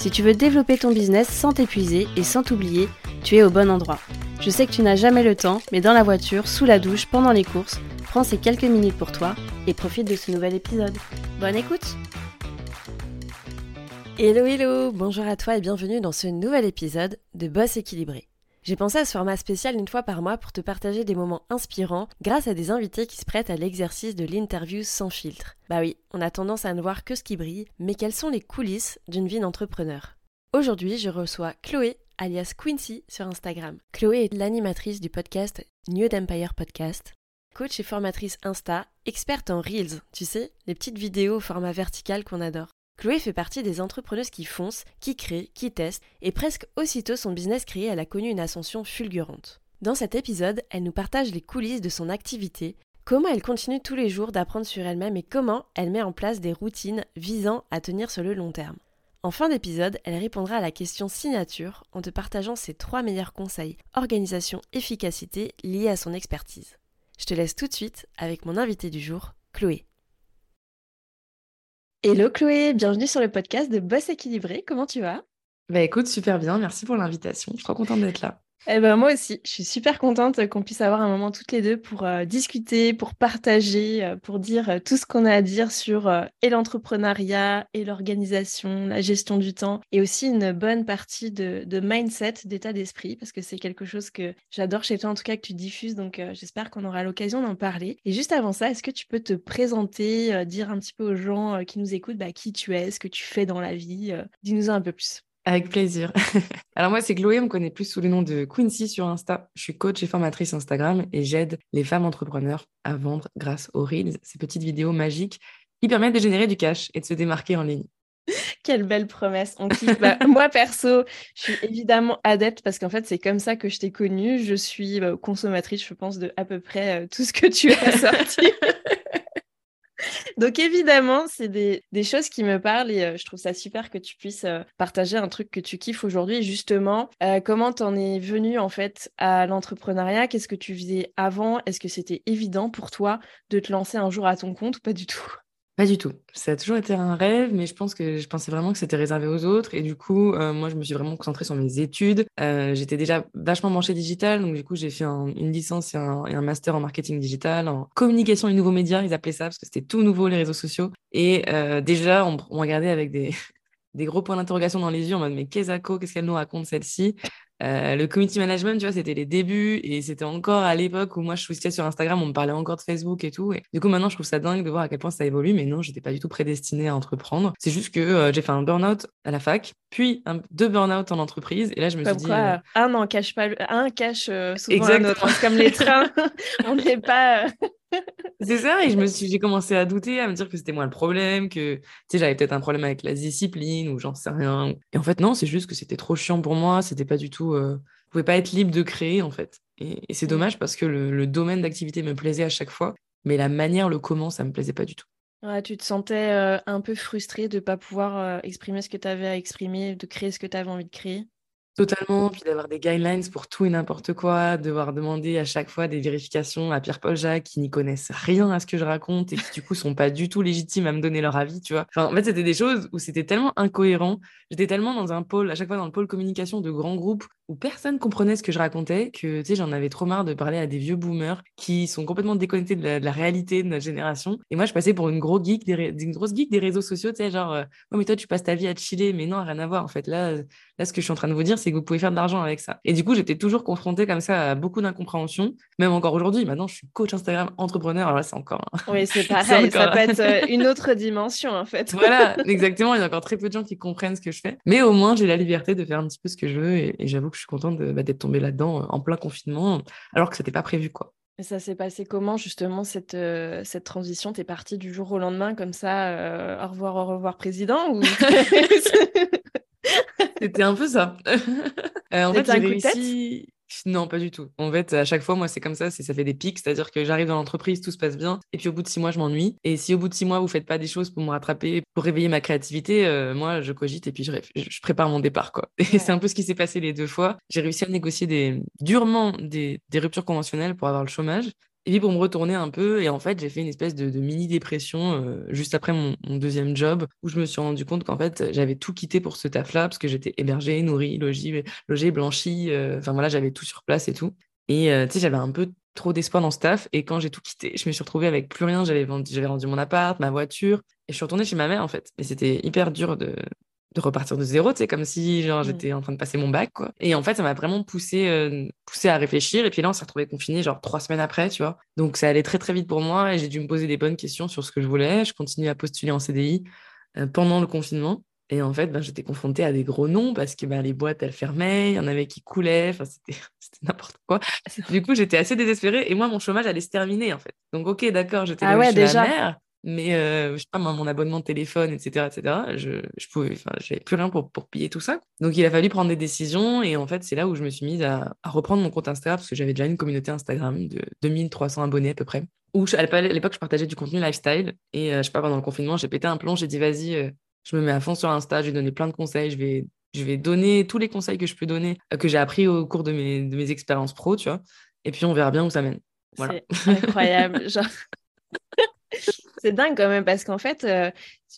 Si tu veux développer ton business sans t'épuiser et sans t'oublier, tu es au bon endroit. Je sais que tu n'as jamais le temps, mais dans la voiture, sous la douche, pendant les courses, prends ces quelques minutes pour toi et profite de ce nouvel épisode. Bonne écoute Hello hello, bonjour à toi et bienvenue dans ce nouvel épisode de Boss équilibré. J'ai pensé à ce format spécial une fois par mois pour te partager des moments inspirants grâce à des invités qui se prêtent à l'exercice de l'interview sans filtre. Bah oui, on a tendance à ne voir que ce qui brille, mais quelles sont les coulisses d'une vie d'entrepreneur? Aujourd'hui, je reçois Chloé, alias Quincy, sur Instagram. Chloé est l'animatrice du podcast New Empire Podcast, coach et formatrice Insta, experte en Reels, tu sais, les petites vidéos au format vertical qu'on adore. Chloé fait partie des entrepreneuses qui foncent, qui créent, qui testent, et presque aussitôt son business créé, elle a connu une ascension fulgurante. Dans cet épisode, elle nous partage les coulisses de son activité, comment elle continue tous les jours d'apprendre sur elle-même et comment elle met en place des routines visant à tenir sur le long terme. En fin d'épisode, elle répondra à la question signature en te partageant ses trois meilleurs conseils organisation, efficacité liés à son expertise. Je te laisse tout de suite avec mon invité du jour, Chloé. Hello Chloé, bienvenue sur le podcast de Boss équilibré. Comment tu vas? Bah écoute, super bien, merci pour l'invitation. Je suis trop contente d'être là. Eh ben, moi aussi, je suis super contente qu'on puisse avoir un moment toutes les deux pour euh, discuter, pour partager, euh, pour dire euh, tout ce qu'on a à dire sur et l'entrepreneuriat et l'organisation, la gestion du temps et aussi une bonne partie de, mindset, d'état d'esprit, parce que c'est quelque chose que j'adore chez toi, en tout cas que tu diffuses, donc j'espère qu'on aura l'occasion d'en parler. Et juste avant ça, est-ce que tu peux te présenter, dire un petit peu aux gens qui nous écoutent bah, qui tu es, ce que tu fais dans la vie Dis-nous un peu plus. Avec plaisir. Alors moi, c'est Chloé, on me connaît plus sous le nom de Quincy sur Insta. Je suis coach et formatrice Instagram et j'aide les femmes entrepreneurs à vendre grâce aux Reels, ces petites vidéos magiques qui permettent de générer du cash et de se démarquer en ligne. Quelle belle promesse. On bah, moi, perso, je suis évidemment adepte parce qu'en fait, c'est comme ça que je t'ai connue. Je suis bah, consommatrice, je pense, de à peu près euh, tout ce que tu as sorti. Donc évidemment, c'est des, choses qui me parlent et euh, je trouve ça super que tu puisses euh, partager un truc que tu kiffes aujourd'hui. Justement, euh, comment t'en es venu en fait à l'entrepreneuriat? Qu'est-ce que tu faisais avant? Est-ce que c'était évident pour toi de te lancer un jour à ton compte ou pas du tout? Pas du tout. Ça a toujours été un rêve, mais je pense que je pensais vraiment que c'était réservé aux autres. Et du coup, euh, moi, je me suis vraiment concentrée sur mes études. Euh, j'étais déjà vachement branchée digital, donc du coup, j'ai fait une licence et un, master en marketing digital, en communication et nouveaux médias, ils appelaient ça, parce que c'était tout nouveau, les réseaux sociaux. Et euh, déjà, on, regardait avec des, des gros points d'interrogation dans les yeux en mode mais qu'est-ce qu'elle nous raconte celle-ci? Euh, le community management, tu vois, c'était les débuts et c'était encore à l'époque où moi je switchais sur Instagram, on me parlait encore de Facebook et tout. Et du coup, maintenant, je trouve ça dingue de voir à quel point ça évolue, mais non, j'étais pas du tout prédestinée à entreprendre. C'est juste que euh, j'ai fait un burn-out à la fac, puis deux burn-out en entreprise. Et là, je me suis dit. Euh, un n'en cache pas, un cache souvent Exactement. C'est comme les trains, on n'est pas. C'est ça, et je me suis, j'ai commencé à douter, à me dire que c'était moi le problème, que tu sais, j'avais peut-être un problème avec la discipline ou j'en sais rien. Et en fait, non, c'est juste que c'était trop chiant pour moi, c'était pas du tout. Euh... Je pouvais pas être libre de créer, en fait. Et, c'est mmh. dommage parce que le, domaine d'activité me plaisait à chaque fois, mais la manière, le comment, ça me plaisait pas du tout. Ouais, tu te sentais euh, un peu frustré de pas pouvoir euh, exprimer ce que tu avais à exprimer, de créer ce que tu avais envie de créer? Totalement, puis d'avoir des guidelines pour tout et n'importe quoi, devoir demander à chaque fois des vérifications à Pierre-Paul Jacques qui n'y connaissent rien à ce que je raconte et qui du coup sont pas du tout légitimes à me donner leur avis, tu vois. En fait, c'était des choses où c'était tellement incohérent. J'étais tellement dans un pôle, à chaque fois dans le pôle communication de grands groupes où personne comprenait ce que je racontais que, tu sais, j'en avais trop marre de parler à des vieux boomers qui sont complètement déconnectés de la, réalité de notre génération. Et moi, je passais pour une, grosse geek des, une grosse geek des réseaux sociaux, tu sais, genre, euh, oh, mais toi, tu passes ta vie à chiller, mais non, rien à voir. En fait, là, là, ce que je suis en train de vous dire, c'est que vous pouvez faire de l'argent avec ça. Et du coup, j'étais toujours confrontée comme ça à beaucoup d'incompréhension, même encore aujourd'hui. Maintenant, je suis coach Instagram entrepreneur. Alors là, c'est encore. Oui, c'est pareil. Ça peut être euh, une autre dimension, en fait. voilà, exactement. Il y a encore très peu de gens qui comprennent ce que je fais. Mais au moins, j'ai la liberté de faire un petit peu ce que je veux. Et, j'avoue que je suis contente bah, d'être tombée là-dedans euh, en plein confinement, alors que ce n'était pas prévu, quoi. Et ça s'est passé comment justement cette, euh, cette transition? T'es partie du jour au lendemain comme ça, au revoir, au revoir président ou... C'était un peu ça. euh, en fait, j'ai réussi. Non, pas du tout. En fait, à chaque fois, moi, c'est comme ça, ça fait des pics, c'est-à-dire que j'arrive dans l'entreprise, tout se passe bien, et puis au bout de six mois, je m'ennuie. Et si au bout de six mois, vous faites pas des choses pour me rattraper, pour réveiller ma créativité, euh, moi, je cogite et puis je, je prépare mon départ, quoi. Et c'est un peu ce qui s'est passé les deux fois. J'ai réussi à négocier des, durement des, des ruptures conventionnelles pour avoir le chômage. Et puis pour me retourner un peu, et en fait, j'ai fait une espèce de, mini-dépression euh, juste après mon, deuxième job, où je me suis rendu compte qu'en fait, j'avais tout quitté pour ce taf-là, parce que j'étais hébergée, nourrie, logée, logée blanchie, euh, enfin voilà, j'avais tout sur place et tout. Et euh, tu sais, j'avais un peu trop d'espoir dans ce taf, et quand j'ai tout quitté, je me suis retrouvée avec plus rien, j'avais vendu, rendu mon appart, ma voiture, et je suis retournée chez ma mère en fait. Et c'était hyper dur de, de repartir de zéro, tu sais, comme si genre mmh. j'étais en train de passer mon bac, quoi. Et en fait, ça m'a vraiment poussé, euh, poussé à réfléchir. Et puis là, on s'est retrouvé confiné genre trois semaines après, tu vois. Donc ça allait très très vite pour moi et j'ai dû me poser des bonnes questions sur ce que je voulais. Je continue à postuler en CDI euh, pendant le confinement. Et en fait, ben, j'étais confrontée à des gros noms parce que ben, les boîtes, elles fermaient, il y en avait qui coulaient, enfin, c'était n'importe quoi. Du coup, j'étais assez désespérée et moi, mon chômage allait se terminer, en fait. Donc, ok, d'accord, j'étais ah ouais, déjà. mère, mais euh, je sais pas mon abonnement de téléphone etc etc je je pouvais enfin j'avais plus rien pour pour payer tout ça donc il a fallu prendre des décisions et en fait c'est là où je me suis mise à, à reprendre mon compte Instagram parce que j'avais déjà une communauté Instagram de 2300 abonnés à peu près où à l'époque je partageais du contenu lifestyle et euh, je sais pas pendant le confinement j'ai pété un plomb j'ai dit vas-y euh, je me mets à fond sur Insta je vais donner plein de conseils je vais je vais donner tous les conseils que je peux donner que j'ai appris au cours de mes de mes expériences pro tu vois et puis on verra bien où ça mène voilà. c'est incroyable genre c'est dingue quand même parce qu'en fait, euh,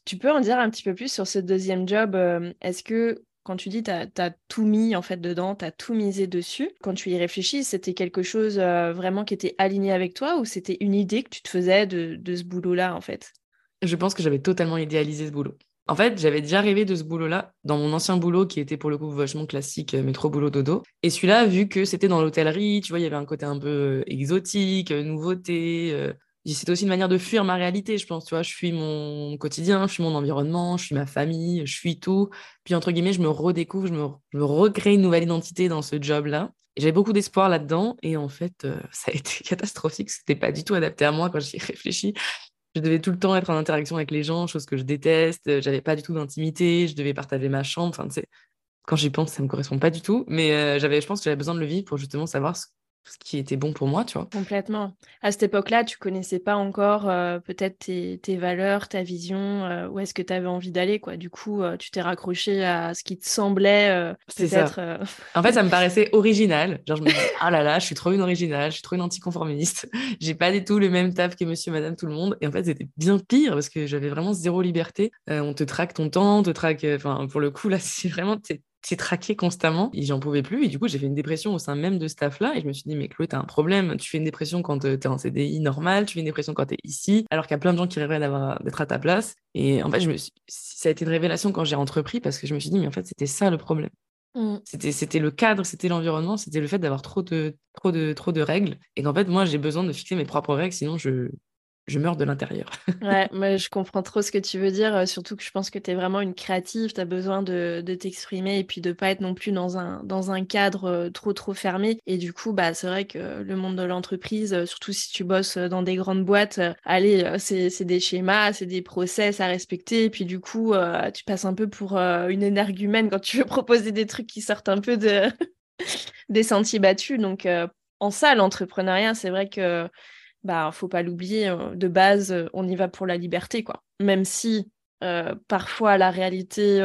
tu peux en dire un petit peu plus sur ce deuxième job. Euh, est-ce que quand tu dis tu tout mis en fait dedans, tu as tout misé dessus, quand tu y réfléchis, c'était quelque chose euh, vraiment qui était aligné avec toi ou c'était une idée que tu te faisais de, ce boulot-là en fait? Je pense que j'avais totalement idéalisé ce boulot. En fait, j'avais déjà rêvé de ce boulot-là dans mon ancien boulot qui était pour le coup vachement classique, métro boulot dodo. Et celui-là, vu que c'était dans l'hôtellerie, tu vois, il y avait un côté un peu exotique, nouveauté, c'est aussi une manière de fuir ma réalité, je pense. Tu vois, je fuis mon quotidien, je fuis mon environnement, je fuis ma famille, je fuis tout. Puis, entre guillemets, je me redécouvre, je me, recrée une nouvelle identité dans ce job-là. J'avais beaucoup d'espoir là-dedans. Et en fait, euh, ça a été catastrophique. C'était pas du tout adapté à moi quand j'y ai réfléchi. Je devais tout le temps être en interaction avec les gens, chose que je déteste. J'avais pas du tout d'intimité. Je devais partager ma chambre. Enfin, quand j'y pense, ça me correspond pas du tout. Mais euh, je pense que j'avais besoin de le vivre pour justement savoir ce ce qui était bon pour moi, tu vois. Complètement. À cette époque-là, tu connaissais pas encore euh, peut-être tes, valeurs, ta vision, euh, où est-ce que tu avais envie d'aller, quoi. Du coup, euh, tu t'es raccroché à ce qui te semblait peut-être. en fait, ça me paraissait original. Genre, je me disais, ah là là, je suis trop une originale, je suis trop une anticonformiste. J'ai pas du tout le même taf que monsieur, madame, tout le monde. Et en fait, c'était bien pire parce que j'avais vraiment zéro liberté. on te traque ton temps, on te traque. Enfin, pour le coup, là, c'est vraiment c'est traqué constamment et j'en pouvais plus. Et du coup, j'ai fait une dépression au sein même de ce staff-là. Et je me suis dit, mais Chloé, t'as un problème. Tu fais une dépression quand t'es en CDI normal, tu fais une dépression quand t'es ici, alors qu'il y a plein de gens qui rêveraient d'être à ta place. Et en fait, je me ça a été une révélation quand j'ai entrepris parce que je me suis dit, mais en fait, c'était ça le problème. Mmh. C'était, c'était le cadre, c'était l'environnement, c'était le fait d'avoir trop de, trop, de, trop de règles. Et qu'en fait, moi, j'ai besoin de fixer mes propres règles, sinon je, je meurs de l'intérieur. ouais, mais je comprends trop ce que tu veux dire, euh, surtout que je pense que tu es vraiment une créative, tu as besoin de, de t'exprimer et puis de pas être non plus dans un, dans un cadre euh, trop trop fermé. Et du coup, bah, c'est vrai que le monde de l'entreprise, euh, surtout si tu bosses dans des grandes boîtes, allez, c'est des schémas, c'est des process à respecter. Et puis du coup, tu passes un peu pour une énergumène quand tu veux proposer des trucs qui sortent un peu de des sentiers battus. Donc, en ça, l'entrepreneuriat, c'est vrai que bah faut pas l'oublier, euh, de base, euh, on y va pour la liberté, quoi. Même si euh, parfois la réalité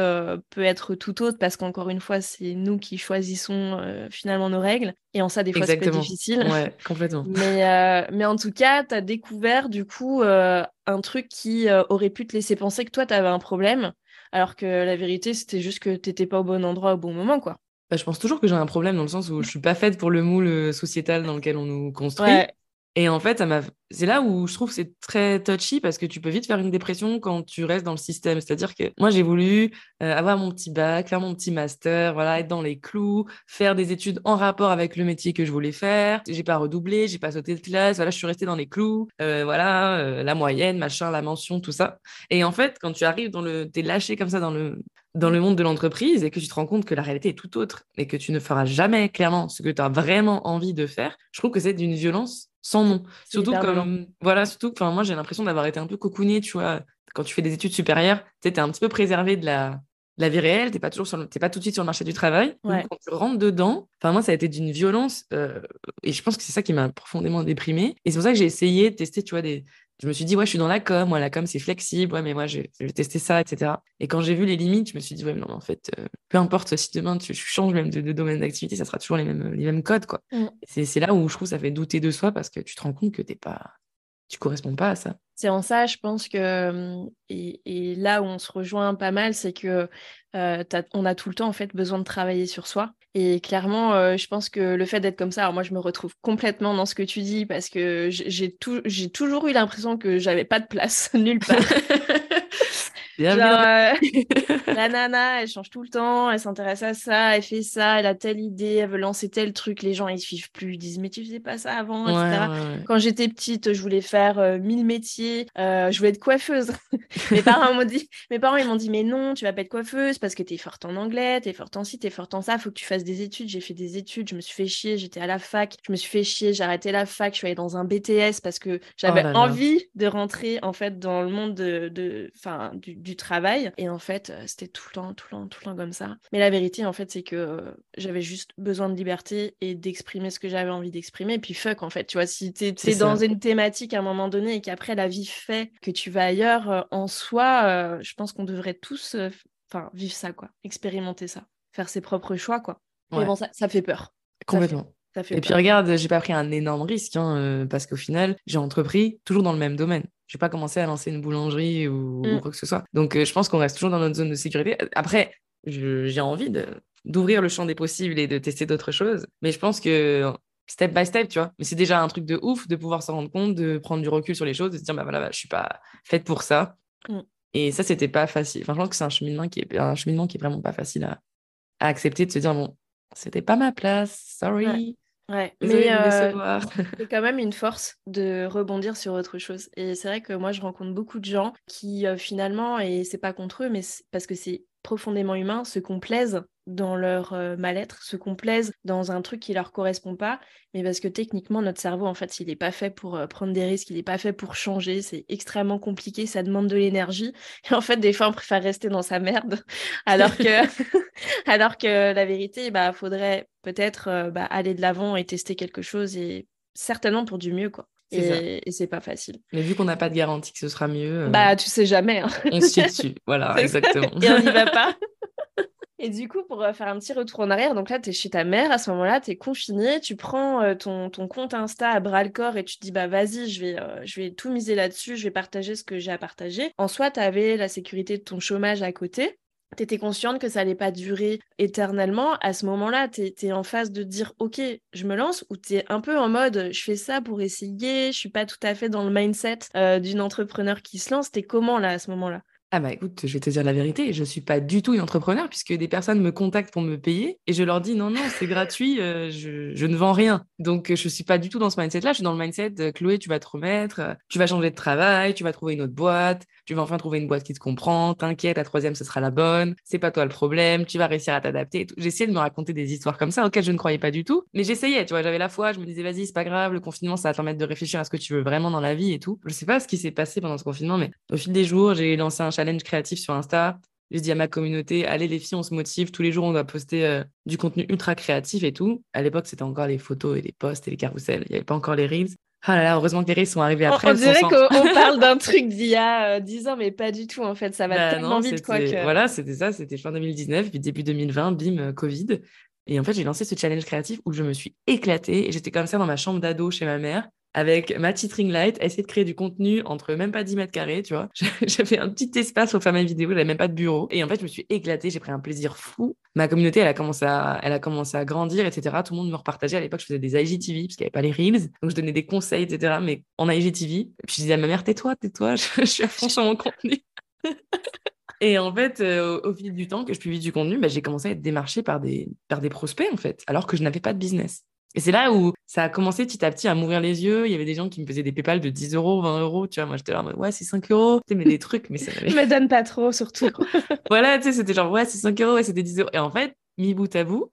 peut être tout autre, parce qu'encore une fois, c'est nous qui choisissons finalement nos règles. Et en ça, des fois, c'est difficile. Ouais, complètement. mais, mais en tout cas, tu as découvert du coup un truc qui aurait pu te laisser penser que toi, tu avais un problème, alors que la vérité, c'était juste que tu n'étais pas au bon endroit au bon moment, quoi. Bah, je pense toujours que j'ai un problème dans le sens où je suis pas faite pour le moule sociétal dans lequel on nous construit. Et en fait, c'est là où je trouve que c'est très touchy parce que tu peux vite faire une dépression quand tu restes dans le système. C'est-à-dire que moi, j'ai voulu euh, avoir mon petit bac, faire mon petit master, voilà, être dans les clous, faire des études en rapport avec le métier que je voulais faire. J'ai pas redoublé, j'ai pas sauté de classe, voilà, je suis restée dans les clous, euh, voilà, euh, la moyenne, machin, la mention, tout ça. Et en fait, quand tu arrives dans le, t'es lâché comme ça dans le, dans le monde de l'entreprise et que tu te rends compte que la réalité est tout autre et que tu ne feras jamais clairement ce que tu as vraiment envie de faire, je trouve que c'est d'une violence sans nom. Surtout comme, voilà, surtout, enfin, moi, j'ai l'impression d'avoir été un peu cocooné, tu vois. Quand tu fais des études supérieures, tu es un petit peu préservé de la, la vie réelle, t'es pas toujours sur pas tout de suite sur le marché du travail. quand tu rentres dedans, enfin moi ça a été d'une violence euh, et je pense que c'est ça qui m'a profondément déprimée. Et c'est pour ça que j'ai essayé de tester, tu vois, des. Je me suis dit ouais, je suis dans la com, moi la com c'est flexible, ouais mais moi je, vais tester ça, etc. Et quand j'ai vu les limites, je me suis dit ouais mais non en fait, euh, peu importe si demain tu, changes même de, domaine d'activité, ça sera toujours les mêmes les mêmes codes quoi. Mm. C'est là où je trouve ça fait douter de soi parce que tu te rends compte que t'es pas tu corresponds pas à ça. C'est en ça, je pense que, et, là où on se rejoint pas mal, c'est que on a tout le temps en fait besoin de travailler sur soi. Et clairement, je pense que le fait d'être comme ça, alors moi je me retrouve complètement dans ce que tu dis parce que j'ai toujours eu l'impression que j'avais pas de place nulle part. Genre, euh, la nana, elle change tout le temps, elle s'intéresse à ça, elle fait ça, elle a telle idée, elle veut lancer tel truc. Les gens, ils suivent plus, ils disent, mais tu faisais pas ça avant, etc. Quand j'étais petite, je voulais faire euh, mille métiers, euh, je voulais être coiffeuse. mes parents m'ont dit, mes parents, ils m'ont dit, mais non, tu vas pas être coiffeuse parce que tu es forte en anglais, tu es forte en ci, es forte en ça, faut que tu fasses des études. J'ai fait des études, je me suis fait chier, j'étais à la fac, je me suis fait chier, j'ai arrêté la fac, je suis allée dans un BTS parce que j'avais oh envie de rentrer, en fait, dans le monde de, de du, du travail. Et en fait, euh, c'était tout le temps, tout le temps, tout le temps comme ça. Mais la vérité, en fait, c'est que euh, j'avais juste besoin de liberté et d'exprimer ce que j'avais envie d'exprimer. Et puis fuck, en fait, tu vois, si t'es es dans une thématique à un moment donné et qu'après la vie fait que tu vas ailleurs, euh, en soi, je pense qu'on devrait tous enfin vivre ça, quoi. Expérimenter ça. Faire ses propres choix, quoi. Mais bon, ça, ça fait peur. Complètement et puis regarde, j'ai pas pris un énorme risque hein, parce qu'au final, j'ai entrepris toujours dans le même domaine. Je n'ai pas commencé à lancer une boulangerie ou, mmh. quoi que ce soit. Donc euh, je pense qu'on reste toujours dans notre zone de sécurité. Après, j'ai envie d'ouvrir le champ des possibles et de tester d'autres choses. Mais je pense que step by step, tu vois. Mais c'est déjà un truc de ouf de pouvoir s'en rendre compte, de prendre du recul sur les choses, de se dire, bah voilà, bah, je suis pas faite pour ça. Mmh. Et ça, c'était pas facile. Enfin, je pense que c'est un cheminement qui est un cheminement qui est vraiment pas facile à, accepter, de se dire, bon, c'était pas ma place, sorry. Ouais, mais euh, c'est quand même une force de rebondir sur autre chose. Et c'est vrai que moi, je rencontre beaucoup de gens qui, euh, finalement, et c'est pas contre eux, mais parce que c'est profondément humain, se complaisent dans leur euh, mal-être, se complaisent dans un truc qui leur correspond pas, mais parce que techniquement notre cerveau en fait il n'est pas fait pour prendre des risques, il n'est pas fait pour changer, c'est extrêmement compliqué, ça demande de l'énergie et en fait des fois on préfère rester dans sa merde alors que alors que la vérité bah faudrait peut-être euh, bah, aller de l'avant et tester quelque chose et certainement pour du mieux, quoi. Et, c'est pas facile. Mais vu qu'on n'a pas de garantie que ce sera mieux. Euh, bah, tu sais jamais. Hein. On se dessus. Voilà, exactement. et on n'y va pas. Et du coup, pour euh, faire un petit retour en arrière, donc là, tu es chez ta mère, à ce moment-là, tu es confiné, tu prends ton, ton, compte Insta à bras le corps et tu te dis, bah vas-y, je vais, vais tout miser là-dessus, je vais partager ce que j'ai à partager. En soi, tu avais la sécurité de ton chômage à côté tu étais consciente que ça allait pas durer éternellement, à ce moment-là, tu es, en phase de dire OK, je me lance ou tu es un peu en mode je fais ça pour essayer, je suis pas tout à fait dans le mindset euh, d'une entrepreneur qui se lance. T'es comment là à ce moment-là? Ah bah écoute, je vais te dire la vérité, je suis pas du tout une entrepreneur puisque des personnes me contactent pour me payer et je leur dis non, non, c'est gratuit, euh, je, ne vends rien. Donc je suis pas du tout dans ce mindset-là, je suis dans le mindset Chloé, tu vas te remettre, euh, tu vas changer de travail, tu vas trouver une autre boîte, tu vas enfin trouver une boîte qui te comprend, t'inquiète, la troisième ce sera la bonne, c'est pas toi le problème, tu vas réussir à t'adapter. J'essayais de me raconter des histoires comme ça auxquelles je ne croyais pas du tout, mais j'essayais, tu vois, j'avais la foi, je me disais vas-y, c'est pas grave, le confinement ça va te permettre de réfléchir à ce que tu veux vraiment dans la vie et tout. Je sais pas ce qui s'est passé pendant ce confinement, mais au fil des jours, j'ai lancé un challenge créatif sur Insta. J'ai dit à ma communauté, allez les filles, on se motive. Tous les jours, on doit poster euh, du contenu ultra créatif et tout. À l'époque, c'était encore les photos et les posts et les carousels. Il n'y avait pas encore les reels. Ah là là, heureusement que les reels sont arrivés après. On, dirait qu'on parle d'un truc d'il y a 10 euh, ans, mais pas du tout en fait. Ça va bah tellement vite quoi. Voilà, c'était ça. C'était fin 2019, puis début 2020, bim, euh, Covid. Et en fait, j'ai lancé ce challenge créatif où je me suis éclatée et j'étais comme ça dans ma chambre d'ado chez ma mère avec ma petite ring light, essayer de créer du contenu entre même pas 10 mètres carrés, tu vois. J'avais un petit espace pour faire mes vidéos, j'avais même pas de bureau. Et en fait, je me suis éclatée, j'ai pris un plaisir fou. Ma communauté, elle a commencé à, elle a commencé à grandir, etc. Tout le monde me repartageait. À l'époque, je faisais des IGTV, parce qu'il n'y avait pas les Reels. Donc, je donnais des conseils, etc. Mais en IGTV. Puis, je disais à ma mère, tais-toi, tais-toi, je, suis à fond mon contenu. Et en fait, euh, au, fil du temps que je publie du contenu, bah, j'ai commencé à être démarchée par des, par des prospects, en fait, alors que je n'avais pas de business. Et c'est là où ça a commencé petit à petit à m'ouvrir les yeux. Il y avait des gens qui me faisaient des PayPal de 10 euros, 20 euros. Tu vois, moi, j'étais là en mode, ouais, c'est 5 euros. Tu sais, mais des trucs, mais ça Je me donne pas trop, surtout. voilà, tu sais, c'était genre, ouais, c'est 5 euros, ouais, c'était 10 euros. Et en fait, mis bout à bout,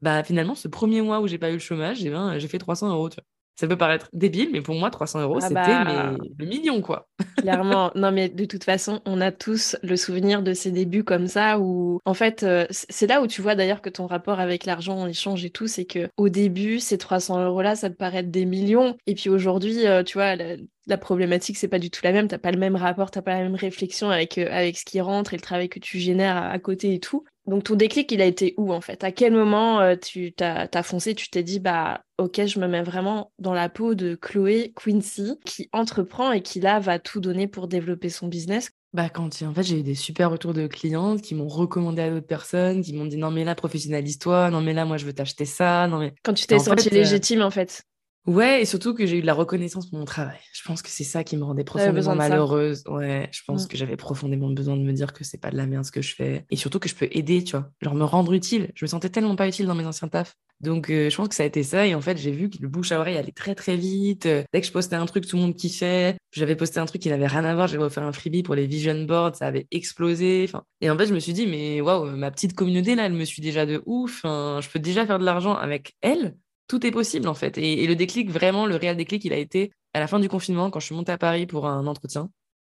bah, finalement, ce premier mois où j'ai pas eu le chômage, j'ai, eh ben, j'ai fait 300 euros, tu vois. Ça peut paraître débile, mais pour moi, 300 euros, Ah c'était bah. le million, quoi. Clairement, non mais de toute façon, on a tous le souvenir de ces débuts comme ça où en fait, euh, c'est là où tu vois d'ailleurs que ton rapport avec l'argent il change et tout, c'est que au début, ces 300 euros là, ça te paraît être des millions et puis aujourd'hui, euh, tu vois, la, la problématique c'est pas du tout la même, t'as pas le même rapport, t'as pas la même réflexion avec euh, avec ce qui rentre et le travail que tu génères à, à côté et tout. Donc ton déclic, il a été où en fait? À quel moment euh, tu t'as, t'as foncé, tu t'es dit bah ok, je me mets vraiment dans la peau de Chloé Quincy qui entreprend et qui là va tout donner pour développer son business? Bah, quand en fait, j'ai eu des super retours de clientes qui m'ont recommandé à d'autres personnes, qui m'ont dit non, mais là, professionnalise-toi, non, mais là, moi, je veux t'acheter ça, non, mais. Quand tu Et t'es en sentie fait, euh, légitime en fait. Ouais, et surtout que j'ai eu de la reconnaissance pour mon travail. Je pense que c'est ça qui me rendait profondément malheureuse. Ouais, je pense Mm. que j'avais profondément besoin de me dire que c'est pas de la merde ce que je fais. Et surtout que je peux aider, tu vois. Genre me rendre utile. Je me sentais tellement pas utile dans mes anciens tafs. Donc, euh, je pense que ça a été ça. Et en fait, j'ai vu que le bouche à oreille allait très, très vite. Euh, dès que je postais un truc, tout le monde kiffait. J'avais posté un truc qui n'avait rien à voir. J'avais offert un freebie pour les vision boards. Ça avait explosé. Enfin, et en fait, je me suis dit, mais waouh, ma petite communauté, là, elle me suit déjà de ouf. Je peux déjà faire de l'argent avec elle tout est possible en fait. Et, le déclic, vraiment, le réel déclic, il a été à la fin du confinement, quand je suis montée à Paris pour un entretien.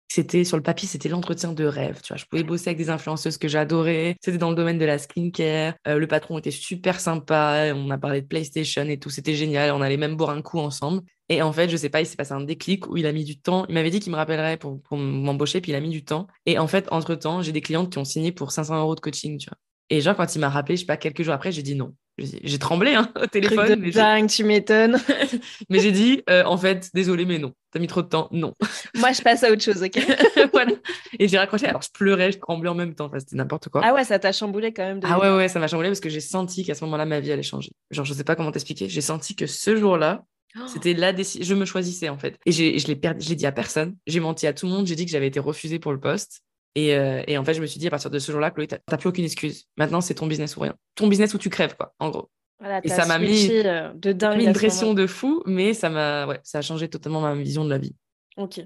C'était sur le papier, c'était l'entretien de rêve. Tu vois, je pouvais bosser avec des influenceuses que j'adorais. C'était dans le domaine de la skincare. Euh, le patron était super sympa. On a parlé de PlayStation et tout. C'était génial. On allait même boire un coup ensemble. Et en fait, je sais pas, il s'est passé un déclic où il a mis du temps. Il m'avait dit qu'il me rappellerait pour, pour m'embaucher, puis il a mis du temps. Et en fait, entre temps, j'ai des clientes qui ont signé pour 500 euros de coaching. Tu vois. Et genre, quand il m'a rappelé, je sais pas, quelques jours après, j'ai dit non. J'ai tremblé hein, au Truc téléphone, de mais dingue, tu m'étonnes. mais j'ai dit, euh, en fait, désolé, mais non. T'as mis trop de temps, non. Moi, je passe à autre chose, ok Voilà. Et j'ai raccroché. Alors, je pleurais, je tremblais en même temps. Enfin, c'était n'importe quoi. Ah ouais, ça t'a chamboulé quand même de Ah ouais, ouais, ça m'a chamboulé parce que j'ai senti qu'à ce moment-là, ma vie allait changer. Genre, je sais pas comment t'expliquer. J'ai senti que ce jour-là, Oh. c'était la décision. Je me choisissais, en fait. Et je l'ai perdu, je l'ai dit à personne. J'ai menti à tout le monde. J'ai dit que j'avais été refusée pour le poste. Et, euh, et en fait, je me suis dit, à partir de ce jour-là, Chloé, t'as plus aucune excuse. Maintenant, c'est ton business ou rien. Ton business où tu crèves, quoi, en gros. Voilà, Et ça m'a mis- euh, de dingue. mis une pression de fou, mais ça m'a, ouais, ça a changé totalement ma vision de la vie. Ok.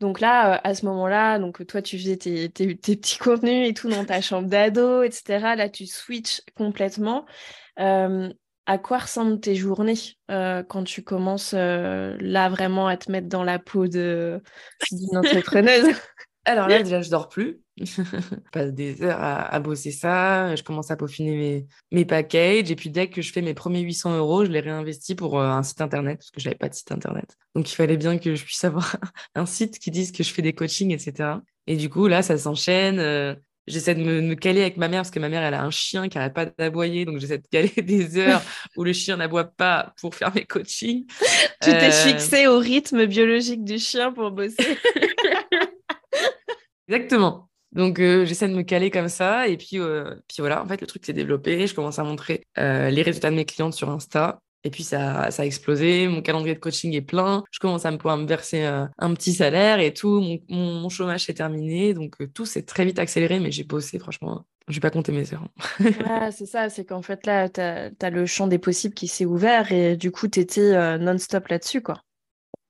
Donc là, euh, à ce moment-là, donc toi, tu faisais tes, tes- tes petits contenus et tout dans ta chambre d'ado, etc. Là, tu switches complètement. Euh, à quoi ressemblent tes journées euh, quand tu commences là vraiment à te mettre dans la peau d'une entrepreneuse? Alors là, déjà, je dors plus. je passe des heures à, à bosser ça. Je commence à peaufiner mes, mes packages. Et puis, dès que je fais mes premiers 800 euros, je les réinvestis pour euh, un site internet parce que je n'avais pas de site internet. Donc, il fallait bien que je puisse avoir un site qui dise que je fais des coachings, etc. Et du coup, là, ça s'enchaîne. euh, J'essaie de me, me caler avec ma mère parce que ma mère, elle a un chien qui n'arrête pas d'aboyer. Donc, j'essaie de caler des heures où le chien n'aboie pas pour faire mes coachings. Tu t'es Euh, fixé au rythme biologique du chien pour bosser. Exactement. Donc, euh, j'essaie de me caler comme ça. Et puis, euh, puis voilà, en fait, le truc s'est développé. Je commence à montrer euh, les résultats de mes clientes sur Insta. Et puis, ça, ça a explosé. Mon calendrier de coaching est plein. Je commence à me pouvoir me verser un petit salaire et tout. Mon, chômage s'est terminé. Donc, tout s'est très vite accéléré. Mais j'ai bossé, franchement. Je vais pas compter mes heures. Ouais, c'est ça, c'est qu'en fait là, tu as, le champ des possibles qui s'est ouvert et du coup, tu étais non-stop là-dessus, quoi.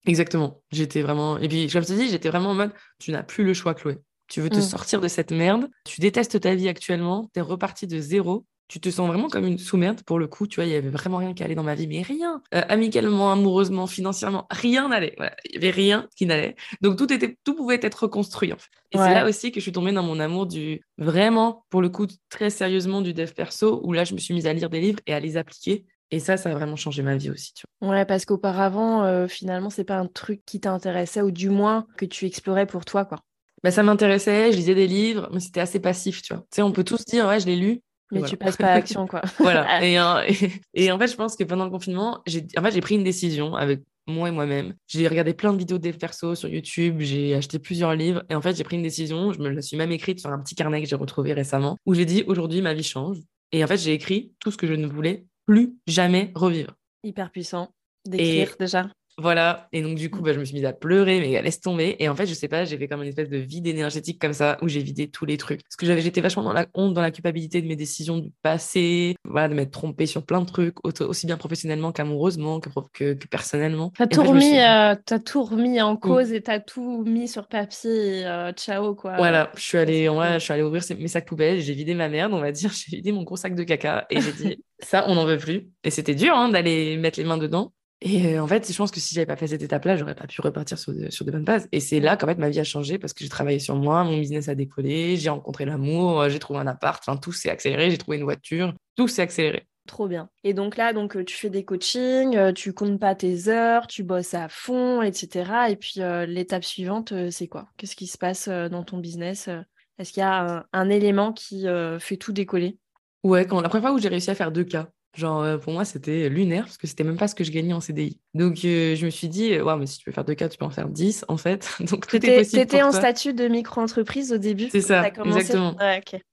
Exactement. J'étais vraiment. Et puis, comme je te dis, j'étais vraiment en mode tu n'as plus le choix, Chloé. Tu veux te Mm. sortir de cette merde. Tu détestes ta vie actuellement. Tu es reparti de zéro. Tu te sens vraiment comme une sous-merde pour le coup. Tu vois, il y avait vraiment rien qui allait dans ma vie, mais rien. Euh, amicalement, amoureusement, financièrement, rien n'allait. Voilà. Il y avait rien qui n'allait. Donc, tout, était, tout pouvait être reconstruit. En fait. Et Ouais. c'est là aussi que je suis tombée dans mon amour du. Vraiment, pour le coup, très sérieusement, du dev perso, où là, je me suis mise à lire des livres et à les appliquer. Et ça, ça a vraiment changé ma vie aussi. Tu vois. Ouais, parce qu'auparavant, euh, finalement, c'est pas un truc qui t'intéressait ou du moins que tu explorais pour toi, quoi. Bah, ça m'intéressait, je lisais des livres, mais c'était assez passif, tu vois. Tu sais, on peut tous dire, ouais, je l'ai lu. Mais voilà. tu passes pas à l'action, quoi. Voilà. Et, euh, et, et en fait, je pense que pendant le confinement, j'ai en fait, j'ai pris une décision avec moi et moi-même. J'ai regardé plein de vidéos de dev perso sur YouTube, j'ai acheté plusieurs livres. Et en fait, j'ai pris une décision, je me la suis même écrite sur un petit carnet que j'ai retrouvé récemment, où j'ai dit, aujourd'hui, ma vie change. Et en fait, j'ai écrit tout ce que je ne voulais plus jamais revivre. Hyper puissant d'écrire déjà. Voilà, et donc du coup, bah, je me suis mise à pleurer, mais laisse tomber. Et en fait, je sais pas, j'ai fait comme une espèce de vide énergétique comme ça, où j'ai vidé tous les trucs. Parce que j'avais, j'étais vachement dans la honte, dans la culpabilité de mes décisions du passé, voilà, de m'être trompée sur plein de trucs, aussi bien professionnellement qu'amoureusement, que, que, que personnellement. T'as tout, suis remis, dit, euh, tout remis en cause et t'as tout mis sur papier et euh, ciao, quoi. Voilà, je suis allée, c'est ouais, cool. je suis allée ouvrir mes sacs poubelles, j'ai vidé ma merde, on va dire, j'ai vidé mon gros sac de caca, et j'ai dit, ça, on n'en veut plus. Et c'était dur hein, d'aller mettre les mains dedans. Et en fait, je pense que si j'avais pas fait cette étape-là, j'aurais pas pu repartir sur de, sur de bonnes bases. Et c'est là qu'en fait ma vie a changé parce que j'ai travaillé sur moi, mon business a décollé, j'ai rencontré l'amour, j'ai trouvé un appart, enfin tout s'est accéléré, j'ai trouvé une voiture, tout s'est accéléré. Trop bien. Et donc là, donc tu fais des coachings, tu comptes pas tes heures, tu bosses à fond, etc. Et puis l'étape suivante, c'est quoi? Qu'est-ce qui se passe dans ton business Est-ce qu'il y a un, élément qui fait tout décoller? Ouais, quand la première fois où j'ai réussi à faire deux cas, genre pour moi c'était lunaire parce que c'était même pas ce que je gagnais en CDI. Donc je me suis dit, ouais, mais si tu peux faire deux cas, tu peux en faire dix en fait. Donc tout est possible. T'étais en statut de micro-entreprise au début C'est ça, exactement.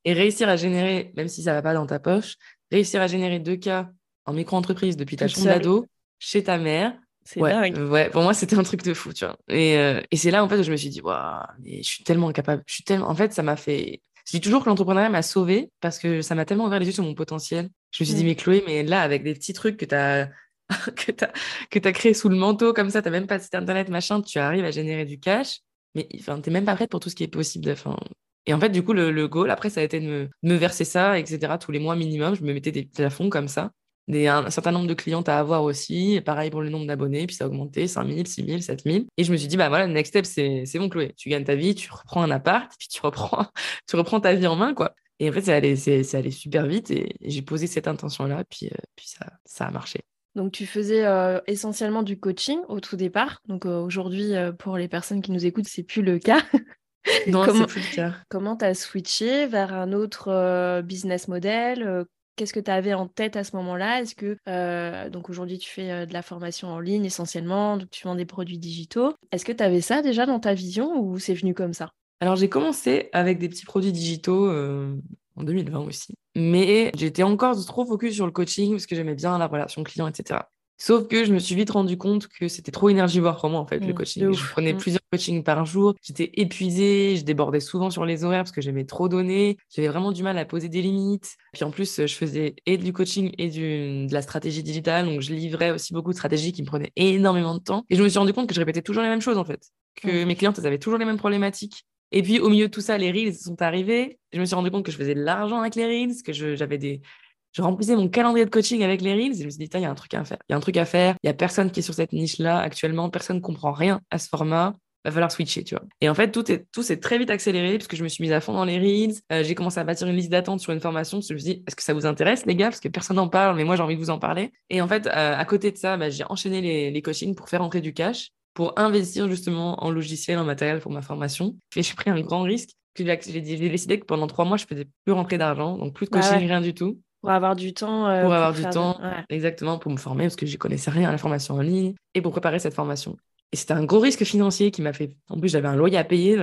Et réussir à générer, même si ça va pas dans ta poche, réussir à générer deux cas en micro-entreprise depuis ta chambre d'ado, chez ta mère. C'est ouais, Ouais, pour moi, c'était un truc de fou, tu vois. Et, euh, et c'est là, en fait, où je me suis dit, waouh, mais je suis tellement incapable. Je suis tellement... En fait, ça m'a fait. Je dis toujours que l'entrepreneuriat m'a sauvé parce que ça m'a tellement ouvert les yeux sur mon potentiel. Je me suis dit, mm. mais Chloé, mais là, avec des petits trucs que tu as. que tu as, créé sous le manteau, comme ça, tu même pas de site internet, machin, tu arrives à générer du cash, mais enfin, tu même pas prête pour tout ce qui est possible. Enfin, et en fait, du coup, le, le, goal, après, ça a été de me, verser ça, etc., tous les mois minimum. Je me mettais des plafonds comme ça. Des, un, certain nombre de clientes à avoir aussi. Et pareil pour le nombre d'abonnés. Puis ça a augmenté 5 000, 6 000, 7 000. Et je me suis dit, bah voilà, le next step, c'est bon, Chloé. Tu gagnes ta vie, tu reprends un appart, puis tu reprends, tu reprends ta vie en main, quoi. Et en fait, ça allait, c'est allé super vite. Et, j'ai posé cette intention-là, puis, euh, puis ça, ça a marché. Donc tu faisais euh, essentiellement du coaching au tout départ. Donc euh, aujourd'hui, pour les personnes qui nous écoutent, c'est plus le cas. Non, comment, plus le cas. Comment tu as switché vers un autre business model Qu'est-ce que tu avais en tête à ce moment-là? Est-ce que euh, donc aujourd'hui tu fais de la formation en ligne essentiellement, donc tu vends des produits digitaux. Est-ce que tu avais ça déjà dans ta vision ou c'est venu comme ça? Alors j'ai commencé avec des petits produits digitaux en 2020 aussi, mais j'étais encore trop focus sur le coaching parce que j'aimais bien la relation client, etc. Sauf que je me suis vite rendu compte que c'était trop énergivore pour moi, en fait, le mmh, coaching. Je prenais mmh. plusieurs coachings par jour. J'étais épuisée, je débordais souvent sur les horaires parce que j'aimais trop donner. J'avais vraiment du mal à poser des limites. Puis en plus, je faisais et du coaching et du, de la stratégie digitale. Donc, je livrais aussi beaucoup de stratégies qui me prenaient énormément de temps. Et je me suis rendu compte que je répétais toujours les mêmes choses, en fait. Que mmh. mes clientes, elles avaient toujours les mêmes problématiques. Et puis, au milieu de tout ça, les Reels sont arrivés. Je me suis rendu compte que je faisais de l'argent avec les Reels, que j'avais des, je remplissais mon calendrier de coaching avec les Reels et je me suis dit, il y a un truc à faire. Il y a un truc à faire. Il y a personne qui est sur cette niche-là actuellement. Personne ne comprend rien à ce format. Il va falloir switcher, tu vois. Et en fait, tout est tout s'est très vite accéléré puisque je me suis mise à fond dans les Reels. Euh, j'ai commencé à bâtir une liste d'attente sur une formation. Parce que je me suis dit, est-ce que ça vous intéresse, les gars? Parce que personne n'en parle, mais moi, j'ai envie de vous en parler. Et en fait, euh, à côté de ça, bah, j'ai enchaîné les, les coachings pour faire entrer du cash, pour investir justement en logiciel, en matériel pour ma formation. Et j'ai pris un grand risque. J'ai décidé que pendant trois mois, je faisais plus rentrer d'argent, donc plus de bah coaching, rien du tout. Pour avoir du temps. Euh, pour avoir du temps, exactement, pour me former, parce que je connaissais rien à la formation en ligne, et pour préparer cette formation. Et c'était un gros risque financier qui m'a fait. En plus, j'avais un loyer à payer,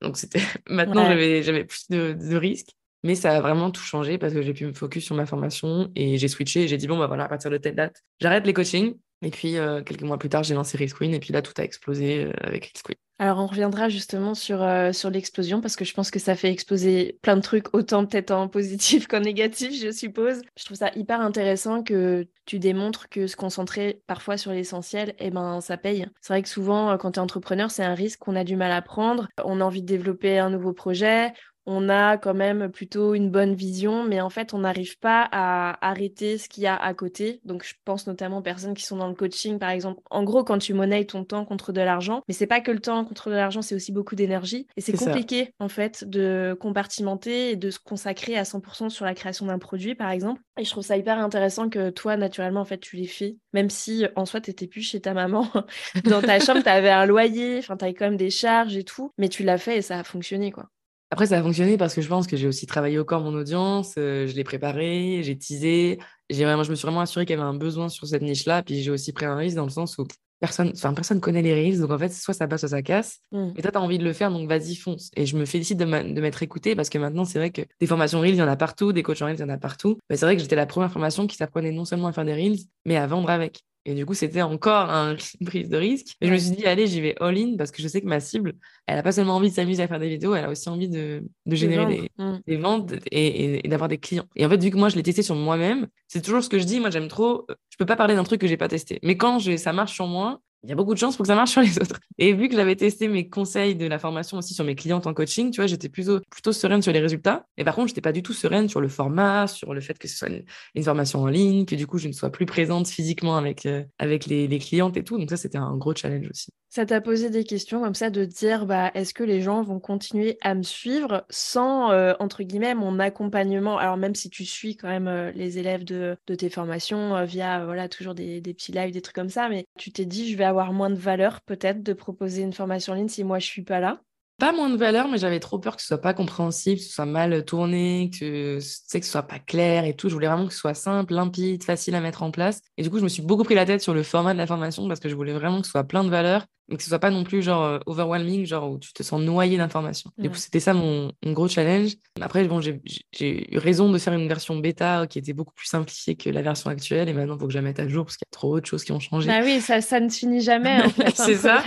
donc c'était. Maintenant, j'avais plus de, de risques. Mais ça a vraiment tout changé parce que j'ai pu me focus sur ma formation et j'ai switché. Et j'ai dit, bon, bah voilà, à partir de telle date, j'arrête les coachings. Et puis, euh, quelques mois plus tard, j'ai lancé Risk Queen. Et puis là, tout a explosé euh, avec Risk Queen. Alors, on reviendra justement sur, euh, sur l'explosion parce que je pense que ça fait exploser plein de trucs, autant peut-être en positif qu'en négatif, je suppose. Je trouve ça hyper intéressant que tu démontres que se concentrer parfois sur l'essentiel, eh ben, ça paye. C'est vrai que souvent, euh, quand tu es entrepreneur, c'est un risque qu'on a du mal à prendre. On a envie de développer un nouveau projet, on a quand même plutôt une bonne vision, mais en fait, on n'arrive pas à arrêter ce qu'il y a à côté. Donc, je pense notamment aux personnes qui sont dans le coaching, par exemple. En gros, quand tu monnaies ton temps contre de l'argent, mais c'est pas que le temps contre de l'argent, c'est aussi beaucoup d'énergie. Et c'est compliqué, en fait, de compartimenter et de se consacrer à 100% sur la création d'un produit, par exemple. Et je trouve ça hyper intéressant que toi, naturellement, en fait, tu l'aies fait, même si en soi, tu n'étais plus chez ta maman. dans ta chambre, tu avais un loyer, enfin, tu avais quand même des charges et tout, mais tu l'as fait et ça a fonctionné, quoi. Après, ça a fonctionné parce que je pense que j'ai aussi travaillé au corps mon audience, euh, je l'ai préparé, j'ai teasé, j'ai vraiment, je me suis vraiment assuré qu'il y avait un besoin sur cette niche-là, puis j'ai aussi pris un risque dans le sens où personne, enfin, personne connaît les reels, donc en fait, soit ça passe, soit ça casse. Mmh. Et toi, tu as envie de le faire, donc vas-y, fonce. Et je me félicite de m'être écoutée parce que maintenant, c'est vrai que des formations reels, il y en a partout, des coachs en reels, il y en a partout. Mais c'est vrai que j'étais la première formation qui s'apprenait non seulement à faire des reels, mais à vendre avec. Et du coup, c'était encore un, une prise de risque. Et je me suis dit, allez, j'y vais all-in parce que je sais que ma cible, elle n'a pas seulement envie de s'amuser à faire des vidéos, elle a aussi envie de, de générer mmh. des, ventes et, d'avoir des clients. Et en fait, vu que moi, je l'ai testé sur moi-même, c'est toujours ce que je dis. Moi, j'aime trop. Je peux pas parler d'un truc que j'ai pas testé. Mais quand ça marche sur moi, il y a beaucoup de chances pour que ça marche sur les autres. Et vu que j'avais testé mes conseils de la formation aussi sur mes clientes en coaching, tu vois, j'étais plutôt, sereine sur les résultats. Et par contre, j'étais pas du tout sereine sur le format, sur le fait que ce soit une, formation en ligne, que du coup, je ne sois plus présente physiquement avec, euh, avec les, clientes et tout. Donc ça, c'était un gros challenge aussi. Ça t'a posé des questions comme ça de dire bah, est-ce que les gens vont continuer à me suivre sans, euh, entre guillemets, mon accompagnement? Alors, même si tu suis quand même euh, les élèves de, de tes formations via voilà, toujours des, des, petits lives, des trucs comme ça, mais tu t'es dit je vais avoir moins de valeur peut-être de proposer une formation en ligne si moi je suis pas là? Pas moins de valeur, mais j'avais trop peur que ce soit pas compréhensible, que ce soit mal tourné, que, tu sais, que ce soit pas clair et tout. Je voulais vraiment que ce soit simple, limpide, facile à mettre en place. Et du coup, je me suis beaucoup pris la tête sur le format de la formation parce que je voulais vraiment que ce soit plein de valeur, mais que ce soit pas non plus genre euh, overwhelming, genre où tu te sens noyé d'informations. Du coup, c'était ça mon, gros challenge. Après, bon, j'ai eu raison de faire une version bêta qui était beaucoup plus simplifiée que la version actuelle. Et maintenant, il faut que je la mette à jour parce qu'il y a trop d'autres choses qui ont changé. Bah oui, ça, ça ne finit jamais. En fait, C'est ça.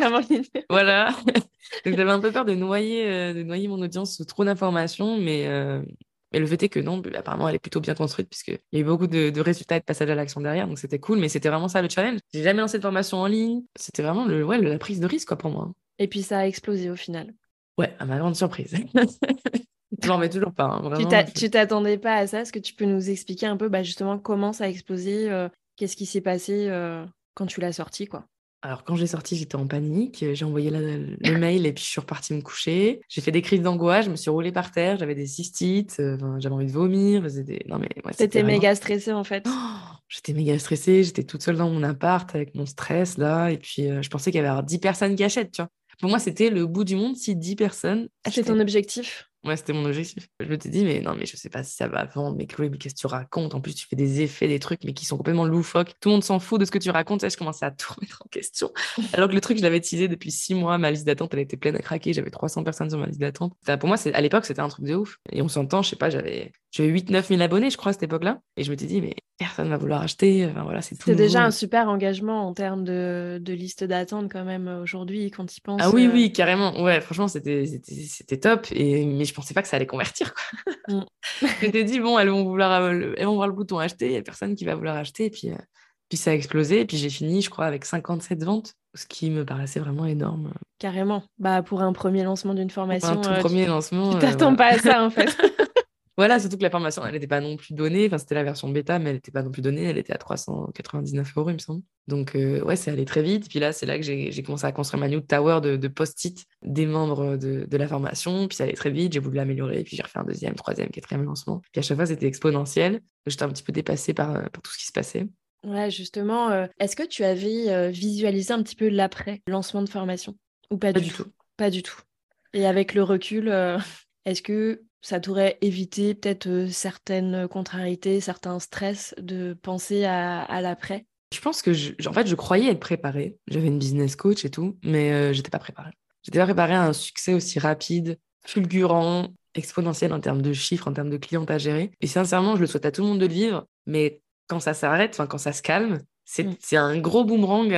voilà. Donc j'avais un peu peur de noyer, euh, de noyer mon audience sous trop d'informations, mais, euh, mais, le fait est que non, bah, apparemment elle est plutôt bien construite puisqu'il y a eu beaucoup de, résultats et de passage à l'action derrière, donc c'était cool, mais c'était vraiment ça le challenge. J'ai jamais lancé de formation en ligne, c'était vraiment le, ouais, la prise de risque quoi, pour moi. Et puis ça a explosé au final. Ouais, à ma grande surprise. Je m'en mets toujours pas. Hein, vraiment, tu t'attendais pas à ça? Est-ce que tu peux nous expliquer un peu bah, justement comment ça a explosé euh, Qu'est-ce qui s'est passé quand tu l'as sorti quoi? Alors, quand j'ai sorti, j'étais en panique. J'ai envoyé le mail et puis je suis repartie me coucher. J'ai fait des crises d'angoisse, je me suis roulée par terre, j'avais des cystites, euh, j'avais envie de vomir. Des... Non, mais C'était méga stressée en fait. Oh, j'étais méga stressée, j'étais toute seule dans mon appart avec mon stress là. Et puis, euh, je pensais qu'il y avait 10 personnes qui achètent, tu vois. Pour moi, c'était le bout du monde si 10 personnes. C'est ton objectif? Ouais, c'était mon objectif. Je me suis dit, mais non, mais je sais pas si ça va vendre, mais Chloé, mais qu'est-ce que tu racontes? En plus, tu fais des effets, des trucs, mais qui sont complètement loufoques. Tout le monde s'en fout de ce que tu racontes. Et je commençais à tout remettre en question. Alors que le truc, je l'avais teasé depuis six mois. Ma liste d'attente, elle était pleine à craquer. J'avais 300 personnes sur ma liste d'attente. Pour moi, à l'époque, c'était un truc de ouf. Et on s'entend, je sais pas, j'avais 8-9 000 abonnés, je crois, à cette époque-là. Et je me suis dit, mais personne va vouloir acheter. Enfin, voilà, c'est déjà un super engagement en termes de, de liste d'attente, quand même, aujourd'hui, quand tu penses. Ah oui, euh. oui, carrément. Ouais, franchement, c'était top. Et... Mais je pensais pas que ça allait convertir, quoi. Mm. je m'étais dit, bon, elles vont, vouloir, euh, elles vont voir le bouton acheter. Il y a personne qui va vouloir acheter. Et puis, euh, puis ça a explosé. Et puis, j'ai fini, je crois, avec 57 ventes, ce qui me paraissait vraiment énorme. Carrément. Bah, pour un premier lancement d'une formation. Pour un tout premier lancement. Tu t'attends pas à ça, en fait. Voilà, surtout que la formation, elle n'était pas non plus donnée. Enfin, c'était la version bêta, mais elle n'était pas non plus donnée. Elle était à 399 euros, il me semble. Donc, euh, ouais, c'est allé très vite. Puis là, c'est là que j'ai commencé à construire ma new tower de, post-it des membres de, la formation. Puis ça allait très vite. J'ai voulu l'améliorer. Puis j'ai refait un deuxième, troisième, quatrième lancement. Puis à chaque fois, c'était exponentiel. J'étais un petit peu dépassée par, euh, par, tout ce qui se passait. Ouais, justement, euh, est-ce que tu avais visualisé un petit peu l'après lancement de formation? Ou pas, du, tout, Pas du tout. Et avec le recul, est-ce que ça t'aurait évité peut-être certaines contrariétés, certains stress de penser à, l'après? Je pense que, je, en fait, je croyais être préparée. J'avais une business coach et tout, mais j'étais pas préparée. J'étais pas préparée à un succès aussi rapide, fulgurant, exponentiel en termes de chiffres, en termes de clients à gérer. Et sincèrement, je le souhaite à tout le monde de le vivre, mais quand ça s'arrête, quand ça se calme. C'est un gros boomerang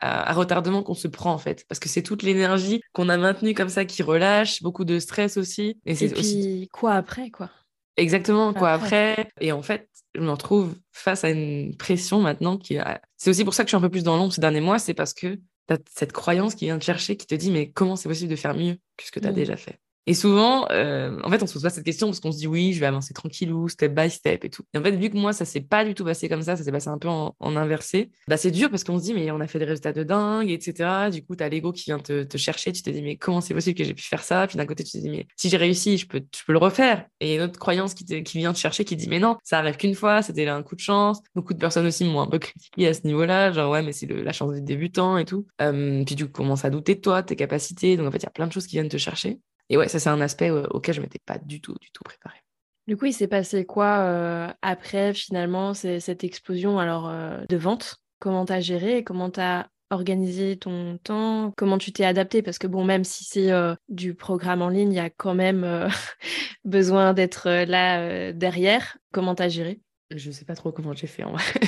à, retardement qu'on se prend en fait, parce que c'est toute l'énergie qu'on a maintenue comme ça qui relâche, beaucoup de stress aussi. Et, puis aussi... quoi après quoi? Exactement, quoi après? Et en fait, je me retrouve face à une pression maintenant qui C'est aussi pour ça que je suis un peu plus dans l'ombre ces derniers mois, c'est parce que tu as cette croyance qui vient te chercher, qui te dit mais comment c'est possible de faire mieux que ce que tu as mmh. déjà fait? Et souvent, euh, en fait, on se pose pas cette question parce qu'on se dit oui, je vais avancer tranquillou, step by step et tout. Et en fait, vu que moi, ça s'est pas du tout passé comme ça, ça s'est passé un peu en, inversé, bah c'est dur parce qu'on se dit mais on a fait des résultats de dingue, etc. Du coup, tu as l'ego qui vient te, chercher, tu te dis mais comment c'est possible que j'ai pu faire ça? Puis d'un côté, tu te dis mais si j'ai réussi, je peux, le refaire. Et une autre croyance qui, vient te chercher qui dit mais non, ça arrive qu'une fois, c'était un coup de chance. Beaucoup de personnes aussi m'ont un peu critiqué à ce niveau-là, genre ouais, mais c'est la chance du débutant et tout. Euh, puis tu commences à douter de toi, de tes capacités. Donc en fait, il y a plein de choses qui viennent te chercher. Et ouais, ça, c'est un aspect auquel je ne m'étais pas du tout, du tout préparée. Du coup, il s'est passé quoi euh, après, finalement, cette explosion alors euh, de vente? Comment tu as géré Comment tu as organisé ton temps? Comment tu t'es adapté? Parce que bon, même si c'est euh, du programme en ligne, il y a quand même besoin d'être là derrière. Comment tu as géré? Je ne sais pas trop comment j'ai fait en vrai.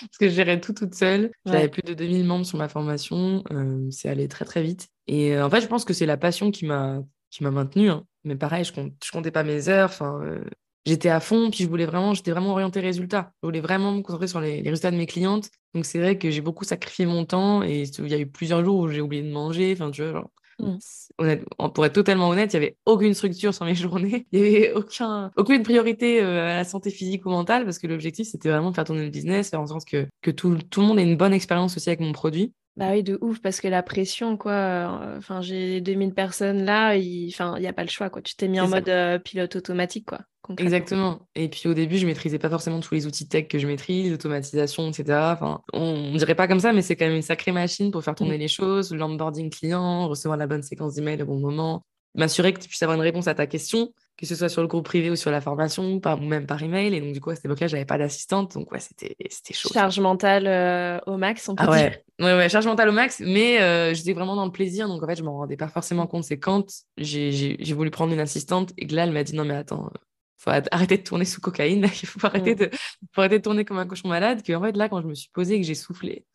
Parce que je gérais tout toute seule. J'avais plus de 2000 membres sur ma formation. c'est allé très très vite. Et en fait, je pense que c'est la passion qui m'a qui m'a maintenu. Hein. Mais pareil, je, compte, je comptais pas mes heures. Enfin, euh, j'étais à fond, puis je voulais vraiment, j'étais vraiment orientée résultat. Je voulais vraiment me concentrer sur les, résultats de mes clientes. Donc c'est vrai que j'ai beaucoup sacrifié mon temps et il y a eu plusieurs jours où j'ai oublié de manger. Enfin, tu vois, genre, mmh. pour être totalement honnête, il n'y avait aucune structure sur mes journées. Il n'y avait aucun, aucune priorité euh, à la santé physique ou mentale parce que l'objectif, c'était vraiment de faire tourner le business, faire en sorte que, que tout, tout le monde ait une bonne expérience aussi avec mon produit. Bah oui, de ouf, parce que la pression, quoi. Enfin, j'ai 2000 personnes là, il enfin, n'y a pas le choix, quoi. Tu t'es mis en mode euh, pilote automatique, quoi. Exactement. Et puis au début, je maîtrisais pas forcément tous les outils tech que je maîtrise, l'automatisation, etc. Enfin, on, dirait pas comme ça, mais c'est quand même une sacrée machine pour faire tourner mm. les choses, l'onboarding client, recevoir la bonne séquence d'email au bon moment, m'assurer que tu puisses avoir une réponse à ta question, que ce soit sur le groupe privé ou sur la formation, ou même par email. Et donc, du coup, à cette époque-là, j'avais pas d'assistante. Donc, ouais, c'était chaud. Charge mentale euh, au max, on peut ah ouais. Ouais, ouais, charge mentale au max, mais euh, j'étais vraiment dans le plaisir. Donc, en fait, je m'en rendais pas forcément compte. C'est quand j'ai voulu prendre une assistante et que là, elle m'a dit non, mais attends, faut arrêter de tourner sous cocaïne, il faut arrêter, mm. de, faut arrêter de tourner comme un cochon malade. Que, en fait, là, quand je me suis posée et que j'ai soufflé,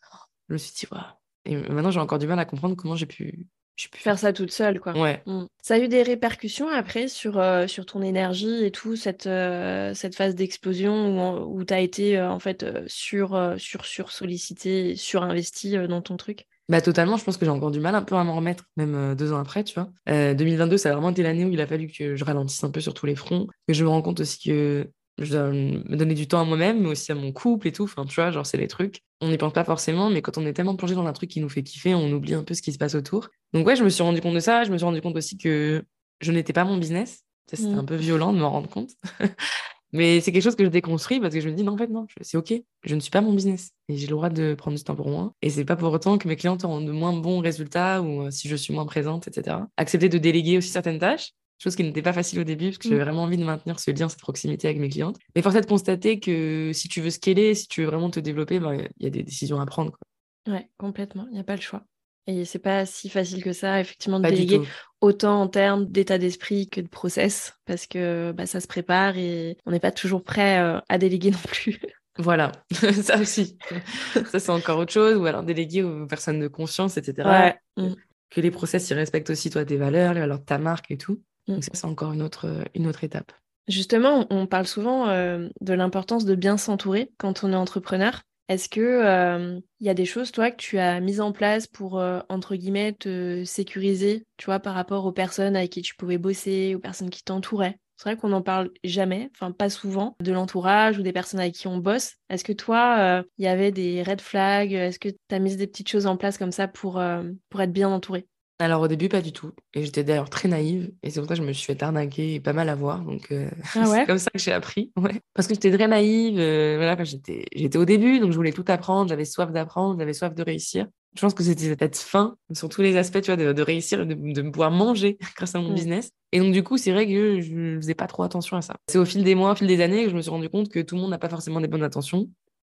je me suis dit, waouh. Et maintenant, j'ai encore du mal à comprendre comment j'ai pu, pu faire ça toute seule, quoi. Ouais. Mm. Ça a eu des répercussions après sur, euh, sur ton énergie et tout, cette, euh, cette phase d'explosion où, où tu as été euh, en fait sur, sur, sur sollicité, surinvesti dans ton truc? Bah totalement, je pense que j'ai encore du mal un peu à m'en remettre, même deux ans après, tu vois. 2022, ça a vraiment été l'année où il a fallu que je ralentisse un peu sur tous les fronts, que je me rends compte aussi que je dois me donner du temps à moi-même, mais aussi à mon couple et tout. Enfin, tu vois, genre, c'est des trucs. On n'y pense pas forcément, mais quand on est tellement plongé dans un truc qui nous fait kiffer, on oublie un peu ce qui se passe autour. Donc, ouais, je me suis rendu compte de ça. Je me suis rendu compte aussi que je n'étais pas mon business. C'était mmh. un peu violent de m'en rendre compte. Mais c'est quelque chose que je déconstruis parce que je me dis, non, en fait, non, c'est OK. Je ne suis pas mon business et j'ai le droit de prendre du temps pour moi. Et c'est pas pour autant que mes clients auront de moins bons résultats ou euh, si je suis moins présente, etc. Accepter de déléguer aussi certaines tâches, chose qui n'était pas facile au début parce que j'avais mmh. vraiment envie de maintenir ce lien, cette proximité avec mes clientes. Mais force est de constater que si tu veux scaler, si tu veux vraiment te développer, ben, il y a des décisions à prendre. Quoi. Ouais, complètement. Il n'y a pas le choix. Et c'est pas si facile que ça, effectivement, de déléguer autant en termes d'état d'esprit que de process, parce que bah, ça se prépare et on n'est pas toujours prêt euh, à déléguer non plus. Voilà, ça aussi. ça, c'est encore autre chose. Ou alors déléguer aux personnes de confiance, etc. Ouais. Que les process, ils respectent aussi, toi, tes valeurs, les valeurs de ta marque et tout. Donc, ça, c'est encore une autre, une autre étape. Justement, on parle souvent euh, de l'importance de bien s'entourer quand on est entrepreneur. Est-ce que il y a des choses, toi, que tu as mises en place pour, entre guillemets, te sécuriser, tu vois, par rapport aux personnes avec qui tu pouvais bosser, aux personnes qui t'entouraient? C'est vrai qu'on n'en parle jamais, enfin pas souvent, de l'entourage ou des personnes avec qui on bosse. Est-ce que toi, il y avait des red flags? Est-ce que tu as mis des petites choses en place comme ça pour, pour être bien entouré? Alors au début, pas du tout. Et j'étais d'ailleurs très naïve. Et c'est pour ça que je me suis fait arnaquer et pas mal avoir. Donc euh, ah c'est comme ça que j'ai appris. Ouais. Parce que j'étais très naïve. Euh, voilà, j'étais, j'étais au début, donc je voulais tout apprendre. J'avais soif d'apprendre, j'avais soif de réussir. Je pense que c'était cette fin sur tous les aspects, tu vois, de, réussir, de, de pouvoir manger grâce à mon mmh. business. Et donc du coup, c'est vrai que je ne faisais pas trop attention à ça. C'est au fil des mois, au fil des années que je me suis rendu compte que tout le monde n'a pas forcément des bonnes intentions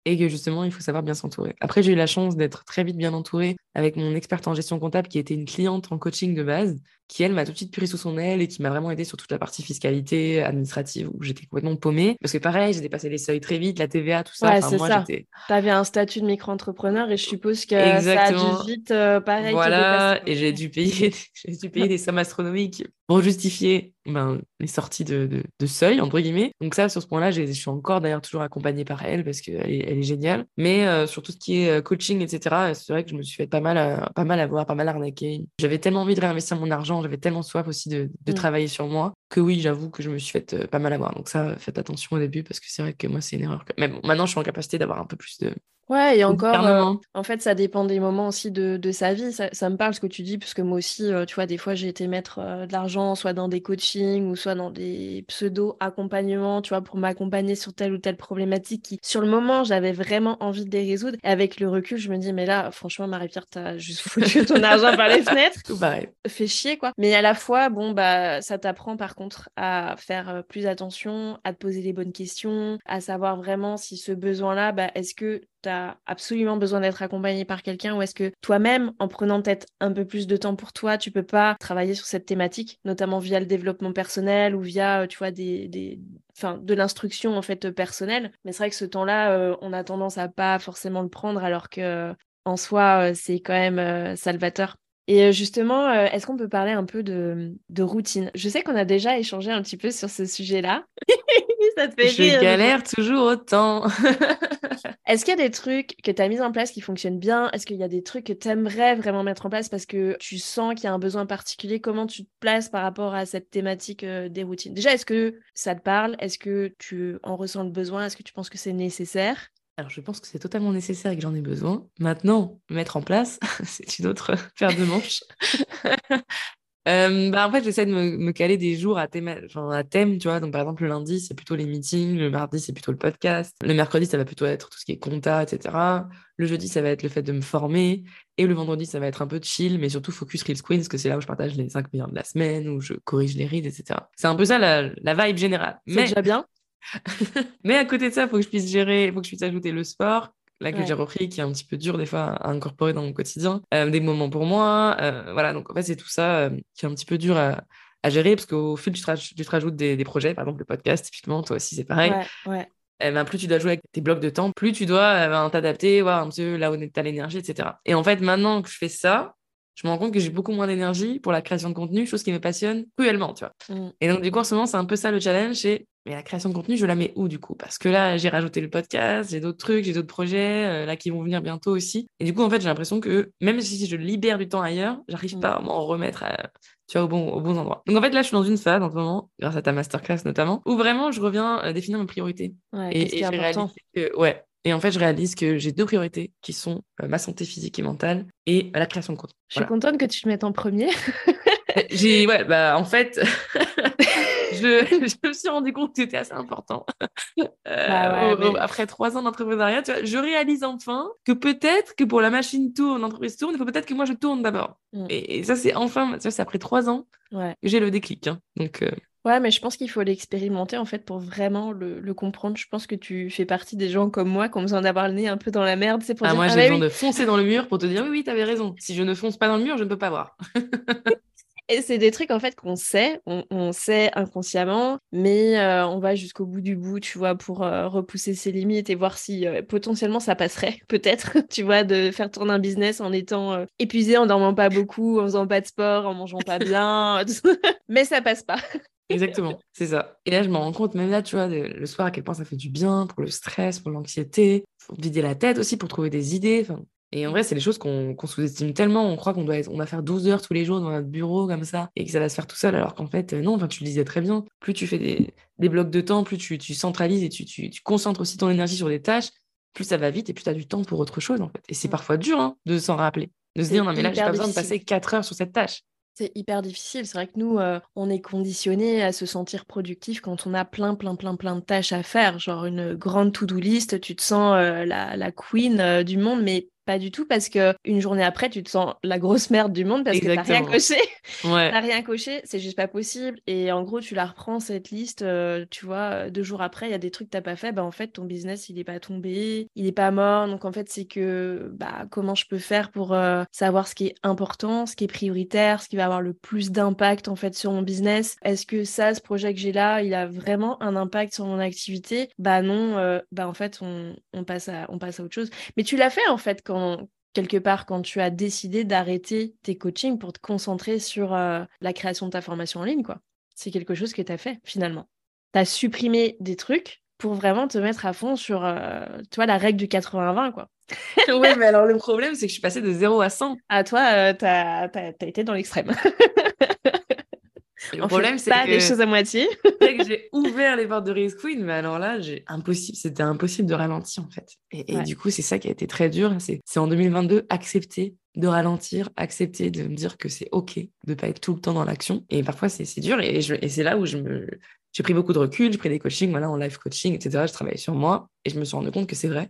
et que justement, il faut savoir bien s'entourer. Après, j'ai eu la chance d'être très vite bien entourée avec mon experte en gestion comptable qui était une cliente en coaching de base, qui elle m'a tout de suite pris sous son aile et qui m'a vraiment aidé sur toute la partie fiscalité, administrative, où j'étais complètement paumée. Parce que pareil, j'ai dépassé les seuils très vite, la TVA, tout ça. Ouais, c'est ça. Tu avais un statut de micro-entrepreneur et je suppose que ça a dû vite, euh, pareil. Voilà, et j'ai dû payer, j'ai dû payer des sommes astronomiques pour justifier ben, les sorties de, de, seuil, entre guillemets. Donc ça, sur ce point-là, je suis encore d'ailleurs toujours accompagnée par elle parce qu'elle est, elle est géniale. Mais euh, sur tout ce qui est euh, coaching, etc., c'est vrai que je me suis fait pas mal, à, pas mal avoir, pas mal arnaquer. J'avais tellement envie de réinvestir mon argent, j'avais tellement soif aussi de, de mm. travailler sur moi que oui, j'avoue que je me suis fait euh, pas mal avoir. Donc ça, faites attention au début parce que c'est vrai que moi, c'est une erreur. Mais bon, maintenant, je suis en capacité d'avoir un peu plus de, Ouais, et encore, euh, en fait, ça dépend des moments aussi de, de sa vie. Ça, ça, me parle ce que tu dis, parce que moi aussi, euh, tu vois, des fois, j'ai été mettre euh, de l'argent, soit dans des coachings ou soit dans des pseudo-accompagnements, tu vois, pour m'accompagner sur telle ou telle problématique qui, sur le moment, j'avais vraiment envie de les résoudre. Et avec le recul, je me dis, mais là, franchement, Marie-Pierre, t'as juste foutu ton argent par les fenêtres. Tout pareil. Fait chier, quoi. Mais à la fois, bon, bah, ça t'apprend par contre à faire plus attention, à te poser les bonnes questions, à savoir vraiment si ce besoin-là, bah, est-ce que tu as absolument besoin d'être accompagné par quelqu'un ou est-ce que toi-même, en prenant peut-être un peu plus de temps pour toi, tu peux pas travailler sur cette thématique, notamment via le développement personnel ou via, tu vois, des, des... De l'instruction en fait personnelle. Mais c'est vrai que ce temps-là, euh, on a tendance à pas forcément le prendre alors que en soi, euh, c'est quand même euh, salvateur. Et euh, justement, euh, est-ce qu'on peut parler un peu de, de routine? Je sais qu'on a déjà échangé un petit peu sur ce sujet-là. ça te fait Je galère toujours autant. est-ce qu'il y a des trucs que tu as mis en place qui fonctionnent bien? Est-ce qu'il y a des trucs que tu aimerais vraiment mettre en place parce que tu sens qu'il y a un besoin particulier? Comment tu te places par rapport à cette thématique euh, des routines? Déjà, est-ce que ça te parle? Est-ce que tu en ressens le besoin? Est-ce que tu penses que c'est nécessaire? Alors, je pense que c'est totalement nécessaire et que j'en ai besoin. Maintenant, mettre en place, c'est une autre paire de manches. Euh, bah, en fait, j'essaie de me, caler des jours à thème, à thème, tu vois. Donc, par exemple, le lundi, c'est plutôt les meetings. Le mardi, c'est plutôt le podcast. Le mercredi, ça va plutôt être tout ce qui est compta, etc. Le jeudi, ça va être le fait de me former. Et le vendredi, ça va être un peu de chill, mais surtout focus Reels Queen, parce que c'est là où je partage les 5 meilleurs de la semaine, où je corrige les rides, etc. C'est un peu ça la, la vibe générale. C'est déjà bien. mais à côté de ça, il faut que je puisse gérer, il faut que je puisse ajouter le sport, là que j'ai repris, qui est un petit peu dur des fois à incorporer dans mon quotidien, euh, des moments pour moi, euh, voilà. Donc en fait, c'est tout ça euh, qui est un petit peu dur à, gérer parce qu'au fil, tu te, rajoutes des, projets, par exemple le podcast, typiquement, toi aussi c'est pareil. Ouais, eh ben, plus tu dois jouer avec tes blocs de temps, plus tu dois ben, t'adapter, voir un peu là où tu as l'énergie, etc. Et en fait, maintenant que je fais ça, je me rends compte que j'ai beaucoup moins d'énergie pour la création de contenu, chose qui me passionne cruellement, tu vois. Mm. Et donc, du coup, en ce moment, c'est un peu ça le challenge, c'est mais la création de contenu, je la mets où du coup? Parce que là, j'ai rajouté le podcast, j'ai d'autres trucs, j'ai d'autres projets euh, là qui vont venir bientôt aussi. Et du coup, en fait, j'ai l'impression que même si je libère du temps ailleurs, j'arrive mm. pas à m'en remettre tu vois, au bon, au bon endroit. Donc en fait, là, je suis dans une phase en ce moment, grâce à ta masterclass notamment, où vraiment je reviens euh, définir mes priorités. Ouais, et, et important? Que, ouais, et en fait, je réalise que j'ai deux priorités qui sont euh, ma santé physique et mentale et la création de contenu. Je suis contente que tu te mettes en premier. j'ai, ouais, bah, en fait, je, je, me suis rendu compte que c'était assez important. Euh, bah après trois ans d'entrepreneuriat, tu vois, je réalise enfin que peut-être que pour la machine tourne, l'entreprise tourne, il faut peut-être que moi je tourne d'abord. Mm. Et, ça, c'est enfin, c'est après trois ans que j'ai le déclic. Hein. Donc, euh, Ouais, mais je pense qu'il faut l'expérimenter en fait pour vraiment le, comprendre. Je pense que tu fais partie des gens comme moi qui ont besoin d'avoir le nez un peu dans la merde. C'est pour ah, dire, moi, j'ai besoin de foncer dans le mur pour te dire oui, oui, t'avais raison. Si je ne fonce pas dans le mur, je ne peux pas voir. Et c'est des trucs en fait qu'on sait, on, sait inconsciemment, mais euh, on va jusqu'au bout du bout, tu vois, pour euh, repousser ses limites et voir si euh, potentiellement ça passerait, peut-être, tu vois, de faire tourner un business en étant épuisé, en dormant pas beaucoup, en faisant pas de sport, en mangeant pas bien, mais ça passe pas. Exactement, c'est ça. Et là, je me rends compte, même là, tu vois, le soir, à quel point ça fait du bien pour le stress, pour l'anxiété, pour vider la tête aussi, pour trouver des idées. Et en vrai, c'est des choses qu'on sous-estime tellement. On croit qu'on doit, on faire 12 heures tous les jours dans notre bureau comme ça et que ça va se faire tout seul, alors qu'en fait, non, enfin, tu le disais très bien. Plus tu fais des, des blocs de temps, plus tu, tu centralises et tu, tu, tu, concentres aussi ton énergie sur des tâches, plus ça va vite et plus tu as du temps pour autre chose, en fait. Et c'est parfois dur hein, de s'en rappeler, de se dire, non, mais là, j'ai pas besoin de passer 4 heures sur cette tâche. C'est hyper difficile. C'est vrai que nous, euh, on est conditionné à se sentir productif quand on a plein, plein, plein, plein de tâches à faire. Genre une grande to-do list, tu te sens euh, la, la, queen euh, du monde, mais pas du tout parce que une journée après, tu te sens la grosse merde du monde parce que t'as rien coché. Ouais. t'as rien coché, c'est juste pas possible. Et en gros, tu la reprends cette liste, euh, tu vois, deux jours après, il y a des trucs que t'as pas fait. Bah en fait, ton business, il est pas tombé, il est pas mort. Donc en fait, c'est que bah comment je peux faire pour euh, savoir ce qui est important, ce qui est prioritaire, ce qui va avoir le plus d'impact en fait sur mon business? Est-ce que ça, ce projet que j'ai là, il a vraiment un impact sur mon activité? Bah non. Euh, bah en fait, on, on passe à on passe à autre chose. Mais tu l'as fait en fait quand quelque part quand tu as décidé d'arrêter tes coachings pour te concentrer sur euh, la création de ta formation en ligne, quoi. C'est quelque chose que tu as fait finalement. Tu as supprimé des trucs pour vraiment te mettre à fond sur, euh, tu la règle du 80-20, quoi. oui, mais alors le problème, c'est que je suis passée de 0 à 100. À toi, euh, tu as, été dans l'extrême. Le problème, c'est que des choses à moitié. que j'ai ouvert les portes de Race Queen, mais alors là, j'ai impossible, c'était impossible de ralentir en fait. Et, du coup, c'est ça qui a été très dur. C'est en 2022 accepter de ralentir, accepter de me dire que c'est ok de pas être tout le temps dans l'action. Et parfois, c'est dur. Et, et c'est là où je me j'ai pris beaucoup de recul, j'ai pris des coachings, voilà, en live coaching, etc. Je travaillais sur moi et je me suis rendu compte que c'est vrai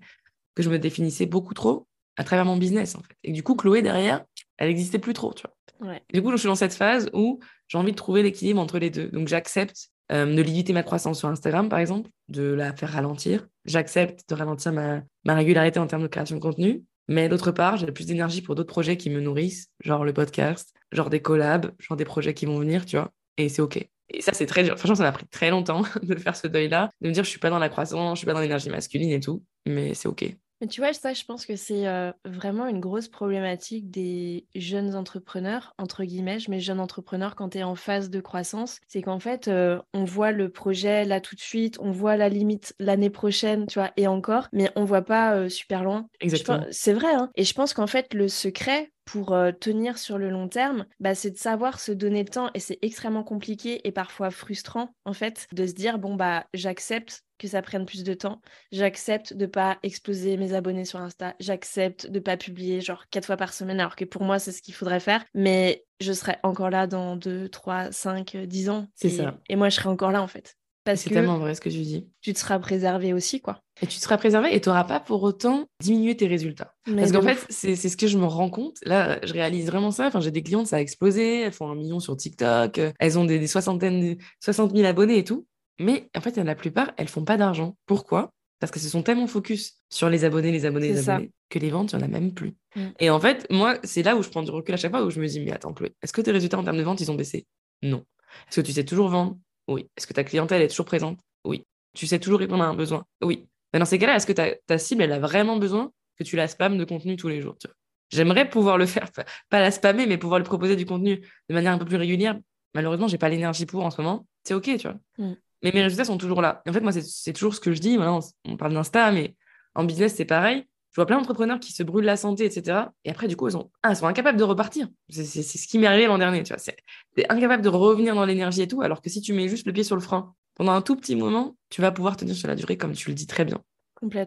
que je me définissais beaucoup trop à travers mon business en fait. Et du coup, Chloé derrière, elle n'existait plus trop, tu vois. Du coup, je suis dans cette phase où j'ai envie de trouver l'équilibre entre les deux. Donc, j'accepte euh, de limiter ma croissance sur Instagram, par exemple, de la faire ralentir. J'accepte de ralentir ma, ma régularité en termes de création de contenu. Mais d'autre part, j'ai plus d'énergie pour d'autres projets qui me nourrissent, genre le podcast, genre des collabs, genre des projets qui vont venir, tu vois. Et c'est OK. Et ça, c'est très dur. Franchement, ça m'a pris très longtemps de faire ce deuil-là, de me dire je suis pas dans la croissance, je suis pas dans l'énergie masculine et tout, mais c'est OK. Mais tu vois, ça, je pense que c'est euh, vraiment une grosse problématique des jeunes entrepreneurs, entre guillemets, je mets jeunes entrepreneurs quand tu es en phase de croissance. C'est qu'en fait, euh, on voit le projet là tout de suite, on voit la limite l'année prochaine, tu vois, et encore, mais on voit pas euh, super loin. Exactement. C'est vrai, hein. Et je pense qu'en fait, le secret, pour tenir sur le long terme, bah, c'est de savoir se donner le temps et c'est extrêmement compliqué et parfois frustrant en fait de se dire bon bah j'accepte que ça prenne plus de temps. J'accepte de pas exploser mes abonnés sur Insta. J'accepte de pas publier genre quatre fois par semaine, alors que pour moi, c'est ce qu'il faudrait faire. Mais je serai encore là dans 2, 3, 5, 10 ans. C'est ça. Et moi, je serai encore là, en fait. C'est tellement vrai ce que tu dis. Tu te seras préservé aussi, quoi. Et tu te seras préservé et tu n'auras pas pour autant diminué tes résultats. Parce qu'en fait, c'est ce que je me rends compte. Là, je réalise vraiment ça. Enfin, j'ai des clientes, ça a explosé. Elles font un million sur TikTok. Elles ont des, des soixantaines, 60 000 abonnés et tout. Mais en fait, la plupart, elles font pas d'argent. Pourquoi? Parce qu'elles se sont tellement focus sur les abonnés, les abonnés, les abonnés, que les ventes, il n'y en a même plus. Mm. Et en fait, moi, c'est là où je prends du recul à chaque fois, où je me dis, mais attends, Chloé, est-ce que tes résultats en termes de vente, ils ont baissé? Non. Est-ce que tu sais toujours vendre? Oui. Est-ce que ta clientèle est toujours présente? Oui. Tu sais toujours répondre à un besoin? Oui. Mais dans ces cas-là, est-ce que ta, ta, cible, elle a vraiment besoin que tu la spammes de contenu tous les jours J'aimerais pouvoir le faire, pas la spammer, mais pouvoir lui proposer du contenu de manière un peu plus régulière. Malheureusement, j'ai pas l'énergie pour en ce moment. C'est OK, tu vois? Mm mais mes résultats sont toujours là. en fait, moi, c'est toujours ce que je dis. on parle d'Insta, mais en business, c'est pareil. Je vois plein d'entrepreneurs qui se brûlent la santé, etc. Et après, du coup, ils sont, ah, sont incapables de repartir. C'est ce qui m'est arrivé l'an dernier. Tu vois, c'est incapable de revenir dans l'énergie et tout. Alors que si tu mets juste le pied sur le frein pendant un tout petit moment, tu vas pouvoir tenir sur la durée, comme tu le dis très bien.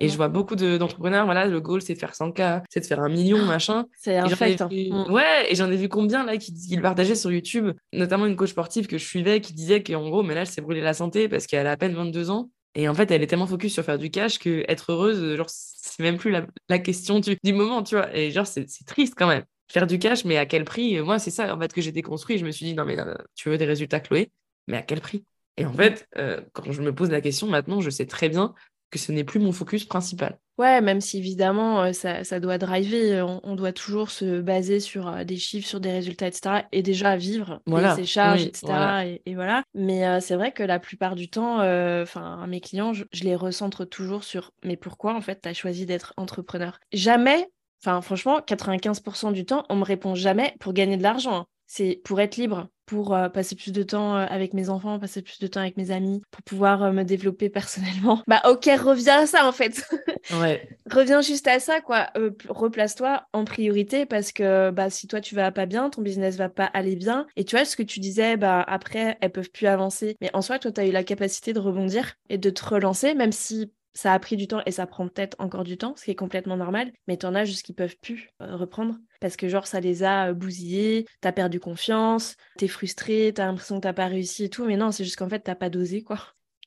Et je vois beaucoup d'entrepreneurs, voilà, le goal, c'est de faire 100K, c'est de faire un million, ah, machin. C'est un fait. Hein. Mm. Ouais, et j'en ai vu combien, là, qui, qui, le partageaient sur YouTube, notamment une coach sportive que je suivais qui disait qu'en gros, mais là, elle s'est brûlée la santé parce qu'elle a à peine 22 ans. Et en fait, elle est tellement focus sur faire du cash que être heureuse, genre, c'est même plus la, la question du, du, moment, tu vois. Et genre, c'est triste quand même. Faire du cash, mais à quel prix? Moi, c'est ça, en fait, que j'ai déconstruit. Je me suis dit, non, mais euh, tu veux des résultats, Chloé, mais à quel prix? Et en fait, euh, quand je me pose la question maintenant, je sais très bien que ce n'est plus mon focus principal. Ouais, même si évidemment euh, ça, ça doit driver, euh, on, doit toujours se baser sur euh, des chiffres, sur des résultats, etc. Et déjà vivre, voilà. ses charges, etc. Et, voilà. Mais c'est vrai que la plupart du temps, enfin mes clients, je, je, les recentre toujours sur mais pourquoi en fait tu as choisi d'être entrepreneur? Jamais, enfin franchement, 95% du temps, on me répond jamais pour gagner de l'argent. C'est pour être libre, pour euh, passer plus de temps euh, avec mes enfants, passer plus de temps avec mes amis, pour pouvoir euh, me développer personnellement. Bah ok, reviens à ça en fait. Ouais. reviens juste à ça quoi. Replace-toi en priorité parce que bah si toi tu vas pas bien, ton business va pas aller bien. Et tu vois ce que tu disais, bah après elles peuvent plus avancer. Mais en soi, toi tu as eu la capacité de rebondir et de te relancer, même si ça a pris du temps et ça prend peut-être encore du temps, ce qui est complètement normal, mais t'en as juste qui peuvent plus euh, reprendre parce que genre ça les a euh, bousillés, t'as perdu confiance, t'es frustré, t'as l'impression que t'as pas réussi et tout, mais non, c'est juste qu'en fait t'as pas dosé quoi.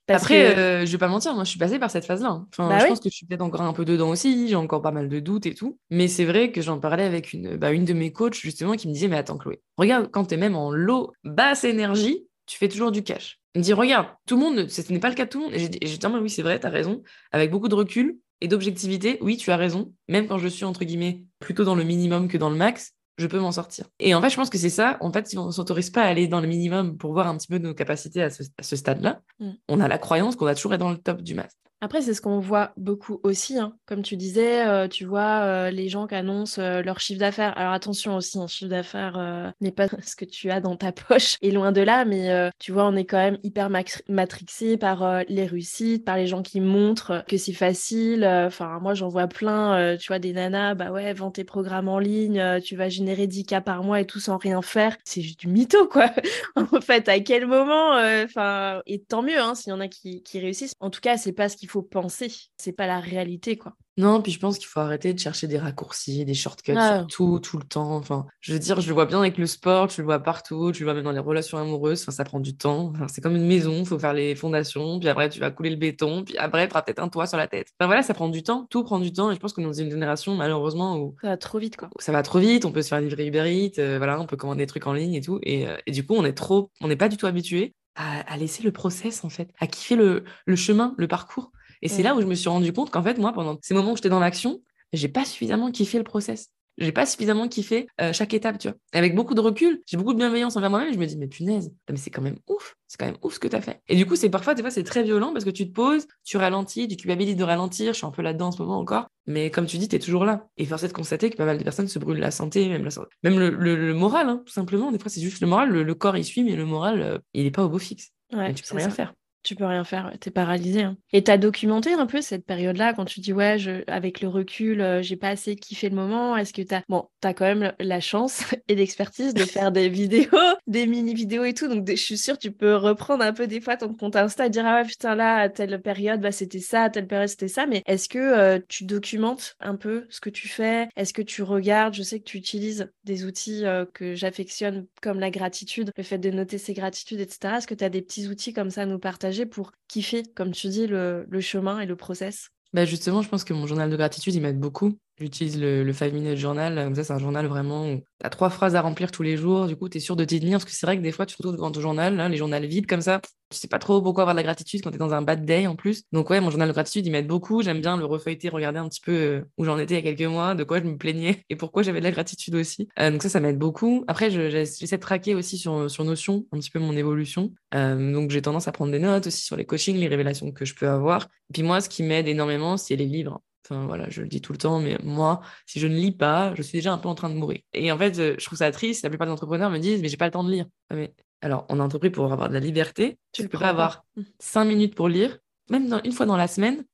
Après, euh, je vais pas mentir, moi je suis passée par cette phase-là. Hein. Enfin, bah je pense que je suis peut-être encore un peu dedans aussi, j'ai encore pas mal de doutes et tout. Mais c'est vrai que j'en parlais avec une, bah, une de mes coachs justement qui me disait Mais attends, Chloé, regarde, quand t'es même en low, basse énergie, tu fais toujours du cash. Il me dit, regarde, tout le monde, ce n'est pas le cas de tout le monde. Et j'ai dit, ah, oui, c'est vrai, tu as raison. Avec beaucoup de recul et d'objectivité, oui, tu as raison. Même quand je suis, entre guillemets, plutôt dans le minimum que dans le max, je peux m'en sortir. Et en fait, je pense que c'est ça. En fait, si on ne s'autorise pas à aller dans le minimum pour voir un petit peu nos capacités à ce, stade-là, mm. on a la croyance qu'on va toujours être dans le top du max. Après, c'est ce qu'on voit beaucoup aussi. Hein. Comme tu disais, euh, tu vois euh, les gens qui annoncent euh, leur chiffre d'affaires. Alors attention aussi, un chiffre d'affaires n'est pas ce que tu as dans ta poche. Et loin de là, mais tu vois, on est quand même hyper matrixé par les réussites, par les gens qui montrent que c'est facile. Enfin, moi, j'en vois plein. tu vois, des nanas, bah ouais, vends tes programmes en ligne, tu vas générer 10 cas par mois et tout sans rien faire. C'est juste du mytho, quoi. en fait, à quel moment Enfin, et tant mieux, hein, s'il y en a qui, qui réussissent. En tout cas, c'est pas ce qui il faut penser. C'est pas la réalité, quoi. Non, puis je pense qu'il faut arrêter de chercher des raccourcis, des shortcuts ah. tout, tout le temps. Enfin, je veux dire, je le vois bien avec le sport, tu le vois partout, tu le vois même dans les relations amoureuses. Enfin, ça prend du temps. c'est comme une maison, il faut faire les fondations, puis après tu vas couler le béton, puis après tu auras peut-être un toit sur la tête. Enfin voilà, ça prend du temps, tout prend du temps. Et je pense qu'on est dans une génération malheureusement où ça va trop vite, quoi. Ça va trop vite. On peut se faire livrer Uber Eats, euh, voilà, on peut commander des trucs en ligne et tout. Et, euh, et du coup, on est trop, on n'est pas du tout habitué à, à, laisser le process en fait, à kiffer le, le chemin, le parcours. Et c'est là où je me suis rendu compte qu'en fait, moi, pendant ces moments où j'étais dans l'action, j'ai pas suffisamment kiffé le process. j'ai pas suffisamment kiffé euh, chaque étape, tu vois. avec beaucoup de recul, j'ai beaucoup de bienveillance envers moi-même. Je me dis, mais punaise, mais c'est quand même ouf. C'est quand même ouf ce que tu as fait. Et du coup, c'est parfois, des fois, c'est très violent parce que tu te poses, tu ralentis, tu culpabilises de ralentir. Je suis un peu là-dedans en ce moment encore. Mais comme tu dis, tu es toujours là. Et force est de constater que pas mal de personnes se brûlent la santé, même, la santé. même le, moral, hein, tout simplement. Des fois, c'est juste le moral. Le, corps, il suit, mais le moral, euh, il n'est pas au beau fixe. Ouais, tu peux rien faire tu peux rien faire, tu es paralysé. Hein. Et tu as documenté un peu cette période-là quand tu dis ouais, avec le recul, euh, j'ai pas assez kiffé le moment. Est-ce que tu as bon, tu as quand même la chance et l'expertise de faire des vidéos, des mini vidéos et tout. Donc je suis sûre tu peux reprendre un peu des fois ton compte Insta et dire ah ouais putain là à telle période bah c'était ça, à telle période c'était ça. Mais est-ce que euh, tu documentes un peu ce que tu fais? Est-ce que tu regardes? Je sais que tu utilises des outils euh, que j'affectionne comme la gratitude, le fait de noter ses gratitudes, etc. Est-ce que tu as des petits outils comme ça à nous partager? Pour kiffer, comme tu dis, le, le chemin et le process bah justement, je pense que mon journal de gratitude, il m'aide beaucoup. J'utilise le, le 5 Minute Journal. Comme ça, c'est un journal vraiment où tu as trois phrases à remplir tous les jours. Du coup, tu es sûr de t'y tenir. Parce que c'est vrai que des fois, tu te retrouves devant ton journal, les journaux vides comme ça. Tu sais pas trop pourquoi avoir de la gratitude quand tu es dans un bad day en plus. Donc, ouais, mon journal de gratitude, il m'aide beaucoup. J'aime bien le refeuilleter, regarder un petit peu euh, où j'en étais il y a quelques mois, de quoi je me plaignais et pourquoi j'avais de la gratitude aussi. Euh, donc, ça, ça m'aide beaucoup. Après, j'essaie de traquer aussi sur, Notion un petit peu mon évolution. Euh, donc, j'ai tendance à prendre des notes aussi sur les coachings, les révélations que je peux avoir. Et puis, moi, ce qui m'aide énormément, c'est les livres. Enfin, voilà, je le dis tout le temps, mais moi, si je ne lis pas, je suis déjà un peu en train de mourir. Et en fait, je trouve ça triste. La plupart des entrepreneurs me disent, mais j'ai pas le temps de lire. Mais alors, on a entrepris pour avoir de la liberté. Tu ne peux pas avoir mmh. cinq minutes pour lire, même une fois dans la semaine.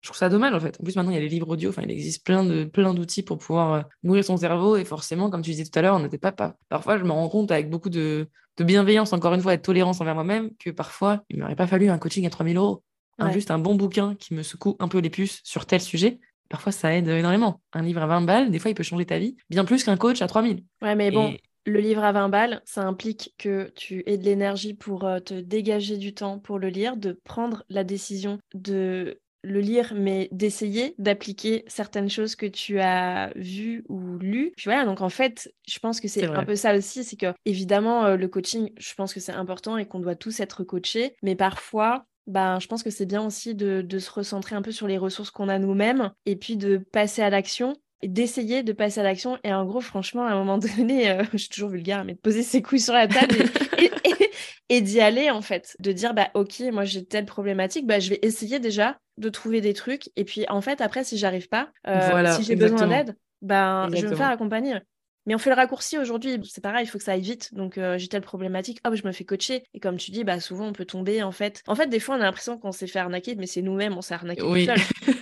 Je trouve ça dommage en fait. En plus, maintenant, il y a les livres audio. Enfin, il existe plein de plein d'outils pour pouvoir euh, nourrir son cerveau. Et forcément, comme tu disais tout à l'heure, on n'était pas, pas. Parfois, je me rends compte avec beaucoup de, de bienveillance, encore une fois, et de tolérance envers moi-même, que parfois, il m'aurait pas fallu un coaching à 3000 euros. Juste un bon bouquin qui me secoue un peu les puces sur tel sujet parfois ça aide énormément. Un livre à 20 balles, des fois, il peut changer ta vie, bien plus qu'un coach à 3000. Ouais, mais bon, le livre à 20 balles, ça implique que tu aies de l'énergie pour euh, te dégager du temps pour le lire, de prendre la décision de le lire, mais d'essayer d'appliquer certaines choses que tu as vues ou lues. Puis voilà, donc en fait, je pense que c'est un peu ça aussi, c'est que évidemment, euh, le coaching, je pense que c'est important et qu'on doit tous être coachés, mais parfois, ben, je pense que c'est bien aussi de, se recentrer un peu sur les ressources qu'on a nous-mêmes et puis de passer à l'action et d'essayer de passer à l'action. Et en gros, franchement, à un moment donné, euh, je suis toujours vulgaire, mais de poser ses couilles sur la table et, d'y aller, en fait. De dire, bah, ok, moi j'ai telle problématique, bah, je vais essayer déjà de trouver des trucs. Et puis, en fait, après, si j'arrive pas, euh, si j'ai besoin d'aide, ben, je vais me faire accompagner. Mais on fait le raccourci aujourd'hui, c'est pareil, il faut que ça aille vite. Donc euh, j'ai telle problématique, hop, je me fais coacher. Et comme tu dis, bah souvent on peut tomber en fait. En fait, des fois on a l'impression qu'on s'est fait arnaquer, mais c'est nous-mêmes, on s'est arnaqué oui. tout seul.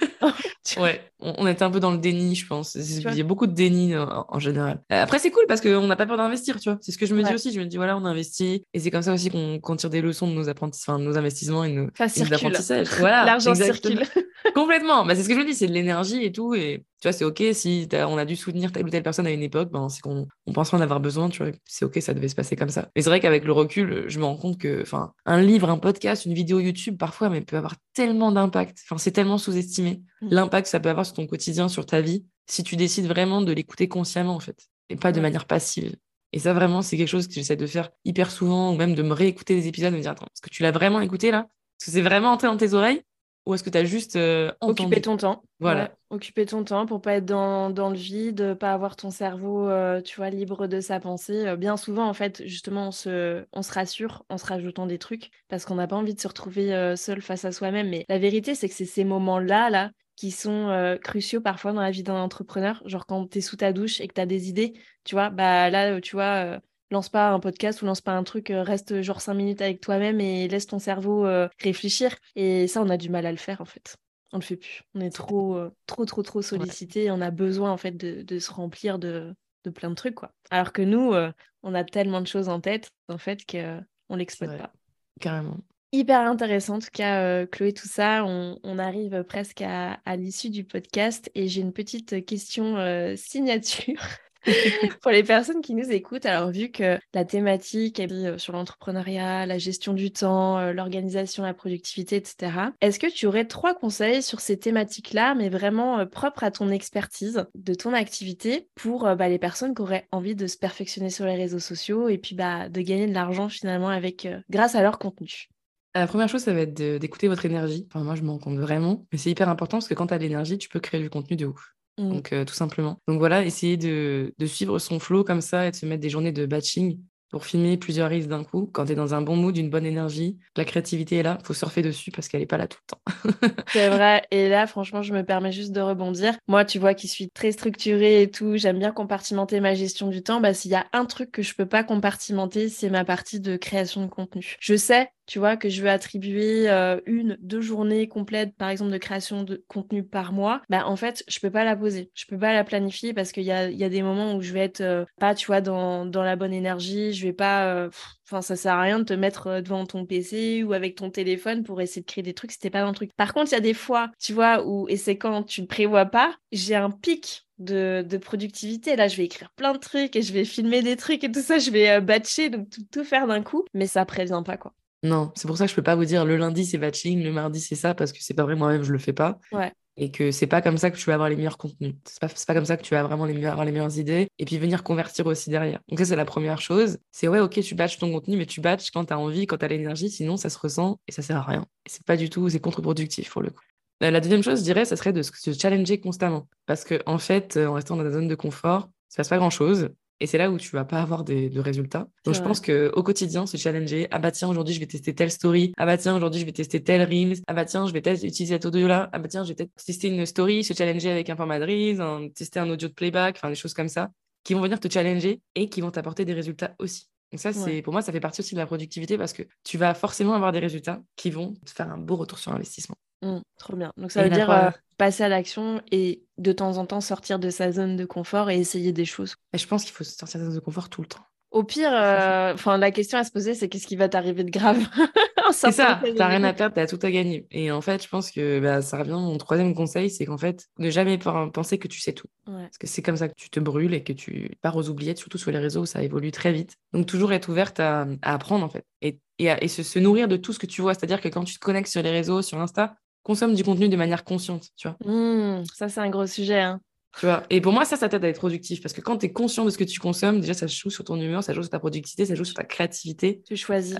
ouais, on, était un peu dans le déni, je pense. Il y a beaucoup de déni en, général. Euh, après, c'est cool parce qu'on n'a pas peur d'investir, tu vois. C'est ce que je me dis aussi. Je me dis, voilà, on investit. Et c'est comme ça aussi qu'on tire des leçons de nos, apprentissements, nos investissements et nos, apprentissages. Voilà, L'argent circule. Complètement. Bah, c'est ce que je me dis, c'est de l'énergie et tout. Et tu vois, c'est OK si on a dû soutenir telle ou telle personne à une époque, ben, c'est qu'on on pense en avoir besoin, tu vois. C'est OK, ça devait se passer comme ça. Mais c'est vrai qu'avec le recul, je me rends compte que, enfin, un livre, un podcast, une vidéo YouTube, parfois, mais peut avoir tellement d'impact. Enfin, c'est tellement sous-estimé. Mm. L'impact que ça peut avoir sur ton quotidien, sur ta vie, si tu décides vraiment de l'écouter consciemment, en fait, et pas de manière passive. Et ça, vraiment, c'est quelque chose que j'essaie de faire hyper souvent, ou même de me réécouter des épisodes, de me dire, attends, est-ce que tu l'as vraiment écouté là? Est-ce que c'est vraiment entré dans tes oreilles? Ou est-ce que tu as juste euh, occupé ton temps Voilà. occuper ton temps pour pas être dans, dans le vide, pas avoir ton cerveau, euh, tu vois, libre de sa pensée. Euh, bien souvent, en fait, justement, on se, on se rassure en se rajoutant des trucs parce qu'on n'a pas envie de se retrouver seul face à soi-même. Mais la vérité, c'est que c'est ces moments-là, là, qui sont cruciaux parfois dans la vie d'un entrepreneur. Genre quand tu es sous ta douche et que tu as des idées, tu vois, bah là, tu vois lance pas un podcast ou lance pas un truc, euh, reste genre cinq minutes avec toi-même et laisse ton cerveau euh, réfléchir. Et ça, on a du mal à le faire en fait. On le fait plus. On est trop, euh, trop, trop, trop sollicité. Et on a besoin en fait de, se remplir de, plein de trucs quoi. Alors que nous, on a tellement de choses en tête en fait qu'on l'exploite pas. Carrément. Hyper intéressant en tout cas, Chloé, tout ça. On, arrive presque à, à l'issue du podcast et j'ai une petite question signature. pour les personnes qui nous écoutent, alors vu que la thématique est euh, sur l'entrepreneuriat, la gestion du temps, euh, l'organisation, la productivité, etc., est-ce que tu aurais trois conseils sur ces thématiques-là, mais vraiment euh, propres à ton expertise de ton activité pour bah, les personnes qui auraient envie de se perfectionner sur les réseaux sociaux et puis bah, de gagner de l'argent finalement avec, grâce à leur contenu? La première chose, ça va être d'écouter votre énergie. Moi, je m'en compte vraiment. Mais c'est hyper important parce que quand tu as de l'énergie, tu peux créer du contenu de ouf. Mmh. Donc, tout simplement. Donc voilà, essayer de, de, suivre son flow comme ça et de se mettre des journées de batching pour filmer plusieurs reels d'un coup. Quand tu es dans un bon mood, une bonne énergie, la créativité est là, faut surfer dessus parce qu'elle n'est pas là tout le temps. c'est vrai. Et là, franchement, je me permets juste de rebondir. Moi, tu vois, qui suis très structurée et tout, j'aime bien compartimenter ma gestion du temps. Bah, s'il y a un truc que je peux pas compartimenter, c'est ma partie de création de contenu. Je sais tu vois, que je veux attribuer euh, une, deux journées complètes, par exemple, de création de contenu par mois, bah, en fait, je peux pas la poser. Je peux pas la planifier parce qu'il y a, y a, des moments où je vais être euh, pas, tu vois, dans, dans, la bonne énergie. Je vais pas. Euh, enfin, ça sert à rien de te mettre devant ton PC ou avec ton téléphone pour essayer de créer des trucs si t'es pas le truc. Par contre, il y a des fois, tu vois, où, et c'est quand tu ne prévois pas, j'ai un pic de, de, productivité. Là, je vais écrire plein de trucs et je vais filmer des trucs et tout ça, je vais batcher, donc tout, tout faire d'un coup, mais ça prévient pas, quoi. Non, c'est pour ça que je peux pas vous dire le lundi c'est batching, le mardi c'est ça, parce que c'est pas vrai, moi-même je le fais pas. Ouais. Et que c'est pas comme ça que tu vas avoir les meilleurs contenus. C'est pas, pas comme ça que tu vas vraiment les avoir les meilleures idées et puis venir convertir aussi derrière. Donc, ça, c'est la première chose. C'est ouais, ok, tu batches ton contenu, mais tu batches quand tu as envie, quand tu as l'énergie, sinon ça se ressent et ça sert à rien. Et c'est pas du tout, c'est contre-productif pour le coup. Euh, la deuxième chose, je dirais, ça serait de se challenger constamment. Parce que, en fait, euh, en restant dans la zone de confort, ça passe pas grand chose. Et c'est là où tu vas pas avoir de résultats. Donc, je pense qu'au quotidien, se challenger, ah bah tiens, aujourd'hui, je vais tester telle story. Ah bah tiens, aujourd'hui, je vais tester tel Reels. Ah bah tiens, je vais peut-être utiliser cet audio-là. Ah bah tiens, je vais peut-être tester une story, se challenger avec un format de Reels, tester un audio de playback, enfin des choses comme ça, qui vont venir te challenger et qui vont t'apporter des résultats aussi. Donc ça, c'est pour moi, ça fait partie aussi de la productivité parce que tu vas forcément avoir des résultats qui vont te faire un beau retour sur investissement. Mmh, trop bien. Donc ça veut dire euh, passer à l'action et de temps en temps sortir de sa zone de confort et essayer des choses. Et je pense qu'il faut sortir de sa zone de confort tout le temps. Au pire, euh, la question à se poser, c'est qu'est-ce qui va t'arriver de grave C'est ça, t'as rien à perdre, t'as tout à gagner. Et en fait, je pense que bah, ça revient. Mon troisième conseil, c'est qu'en fait, ne jamais penser que tu sais tout. Parce que c'est comme ça que tu te brûles et que tu pars aux oubliettes, surtout sur les réseaux où ça évolue très vite. Donc toujours être ouverte à, apprendre en fait et, et, se, nourrir de tout ce que tu vois. C'est-à-dire que quand tu te connectes sur les réseaux, sur Insta, consomme du contenu de manière consciente, tu vois. Mmh, ça, c'est un gros sujet. Hein. Tu vois et pour moi, ça, ça t'aide à être productif parce que quand tu es conscient de ce que tu consommes, déjà, ça joue sur ton humeur, ça joue sur ta productivité, ça joue sur ta créativité. Tu choisis.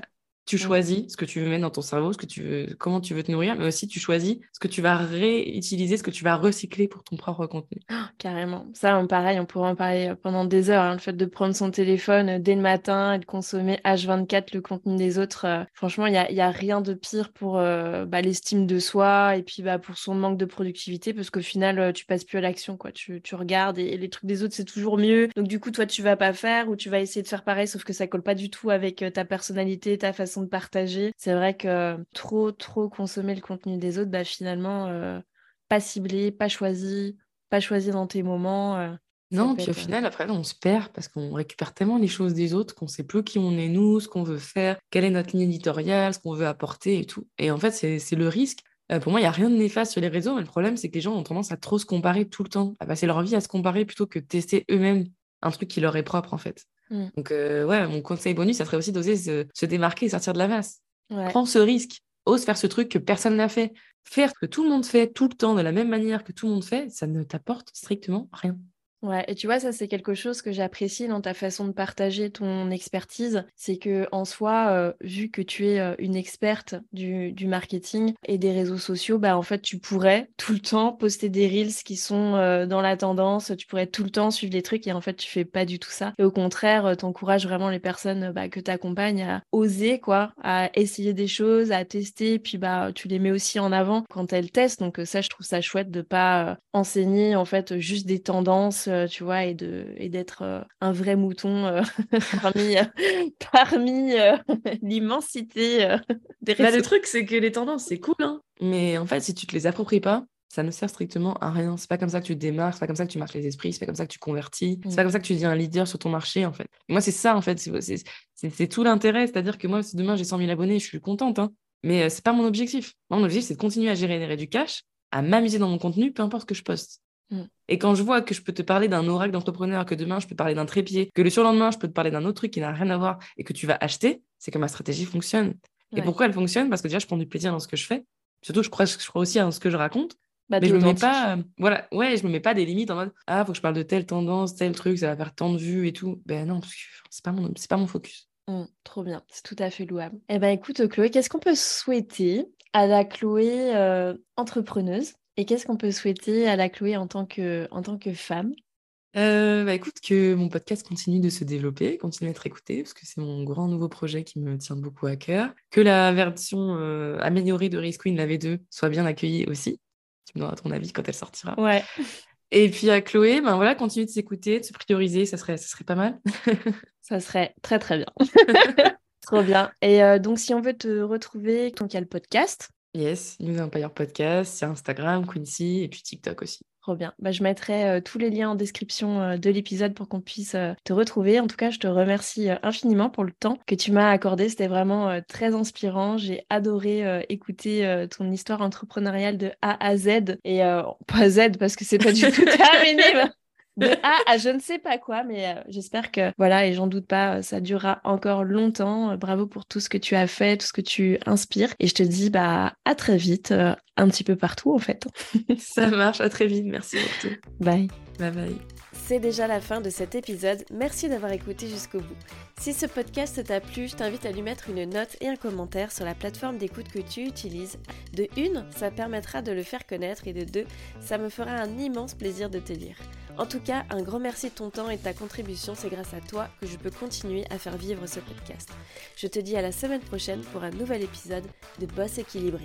Tu choisis ce que tu veux mettre dans ton cerveau, ce que tu veux, comment tu veux te nourrir, mais aussi tu choisis ce que tu vas réutiliser, ce que tu vas recycler pour ton propre contenu. Ah, carrément. Ça, pareil, on pourrait en parler euh, pendant des heures. Hein, le fait de prendre son téléphone euh, dès le matin et de consommer H24 le contenu des autres. Euh, franchement, il n'y a, y a, rien de pire pour bah, l'estime de soi et puis bah, pour son manque de productivité parce qu'au final, tu passes plus à l'action. quoi. Tu, tu regardes et, les trucs des autres, c'est toujours mieux. Donc du coup, toi, tu vas pas faire ou tu vas essayer de faire pareil, sauf que ça colle pas du tout avec ta personnalité, ta façon de partager. C'est vrai que trop, trop consommer le contenu des autres, bah, finalement, euh, pas ciblé, pas choisi, pas choisi dans tes moments. Euh, non, puis au euh, final, après, on se perd parce qu'on récupère tellement les choses des autres qu'on sait plus qui on est nous, ce qu'on veut faire, quelle est notre ligne éditoriale, ce qu'on veut apporter et tout. Et en fait, c'est le risque. pour moi, il n'y a rien de néfaste sur les réseaux, mais le problème, c'est que les gens ont tendance à trop se comparer tout le temps, à passer leur vie à se comparer plutôt que de tester eux-mêmes un truc qui leur est propre, en fait. Mmh. Donc, euh, ouais, mon conseil bonus, ça serait aussi d'oser se, démarquer et sortir de la masse. Prends ce risque. Ose faire ce truc que personne n'a fait. Faire ce que tout le monde fait tout le temps de la même manière que tout le monde fait, ça ne t'apporte strictement rien. Et tu vois, ça c'est quelque chose que j'apprécie dans ta façon de partager ton expertise, c'est que en soi, euh, vu que tu es euh, une experte du, marketing et des réseaux sociaux, bah en fait tu pourrais tout le temps poster des reels qui sont euh, dans la tendance, tu pourrais tout le temps suivre des trucs et en fait tu fais pas du tout ça. Et au contraire, t'encourages vraiment les personnes bah, que tu accompagnes à oser quoi, à essayer des choses, à tester, puis bah tu les mets aussi en avant quand elles testent. Donc ça, je trouve ça chouette de pas enseigner en fait juste des tendances tu vois, et de et d'être euh, un vrai mouton euh, parmi parmi l'immensité des bah, le truc, c'est que les tendances, c'est cool, hein mais en fait, si tu te les appropries pas, ça ne sert strictement à rien. C'est pas comme ça que tu démarres, c'est pas comme ça que tu marques les esprits, c'est pas comme ça que tu convertis, c'est pas mmh. comme ça que tu deviens un leader sur ton marché, en fait. moi, c'est ça, en fait, c'est tout l'intérêt. C'est-à-dire que moi, si demain j'ai 100 000 abonnés, je suis contente, hein. mais c'est pas mon objectif. mon objectif, c'est de continuer à générer du cash, à m'amuser dans mon contenu, peu importe ce que je poste. Mm. Et quand je vois que je peux te parler d'un oracle d'entrepreneur, que demain je peux parler d'un trépied, que le surlendemain je peux te parler d'un autre truc qui n'a rien à voir et que tu vas acheter, c'est que ma stratégie fonctionne. Et pourquoi elle fonctionne? Parce que déjà je prends du plaisir dans ce que je fais. Surtout, je crois, je crois aussi à ce que je raconte. Bah, mais je me mets pas, voilà, ouais, je me mets pas des limites en mode ah faut que je parle de telle tendance, tel truc, ça va faire tant de vues et tout. Ben non, parce que c'est pas mon, c'est pas mon focus. Mm, trop bien, c'est tout à fait louable. Eh ben écoute Chloé, qu'est-ce qu'on peut souhaiter à la Chloé euh, entrepreneuse? Et qu'est-ce qu'on peut souhaiter à la Chloé en tant que, en tant que femme? Euh, bah écoute, que mon podcast continue de se développer, continue d'être écouté, parce que c'est mon grand nouveau projet qui me tient beaucoup à cœur. Que la version euh, améliorée de Race Queen, la V2, soit bien accueillie aussi. Tu me donneras ton avis quand elle sortira. Ouais. Et puis à Chloé, ben voilà, continue de s'écouter, de se prioriser, ça serait, ça serait pas mal. ça serait très très bien. Trop bien. Et euh, donc si on veut te retrouver, donc il y a le podcast. Yes, News Empire Podcast, c'est Instagram, Quincy et puis TikTok aussi. Trop bien. Bah, je mettrai euh, tous les liens en description euh, de l'épisode pour qu'on puisse euh, te retrouver. En tout cas, je te remercie infiniment pour le temps que tu m'as accordé. C'était vraiment très inspirant. J'ai adoré écouter ton histoire entrepreneuriale de A à Z. Et pas Z parce que c'est pas du tout terminé de A à je ne sais pas quoi, mais euh, j'espère que, voilà, et j'en doute pas, ça durera encore longtemps. Euh, bravo pour tout ce que tu as fait, tout ce que tu inspires. Et je te dis, bah, à très vite, euh, un petit peu partout, en fait. ça marche, à très vite. Merci beaucoup. Bye. Bye bye. C'est déjà la fin de cet épisode. Merci d'avoir écouté jusqu'au bout. Si ce podcast t'a plu, je t'invite à lui mettre une note et un commentaire sur la plateforme d'écoute que tu utilises. De une, ça permettra de le faire connaître et de deux, ça me fera un immense plaisir de te lire. En tout cas, un grand merci de ton temps et de ta contribution, c'est grâce à toi que je peux continuer à faire vivre ce podcast. Je te dis à la semaine prochaine pour un nouvel épisode de Boss équilibré.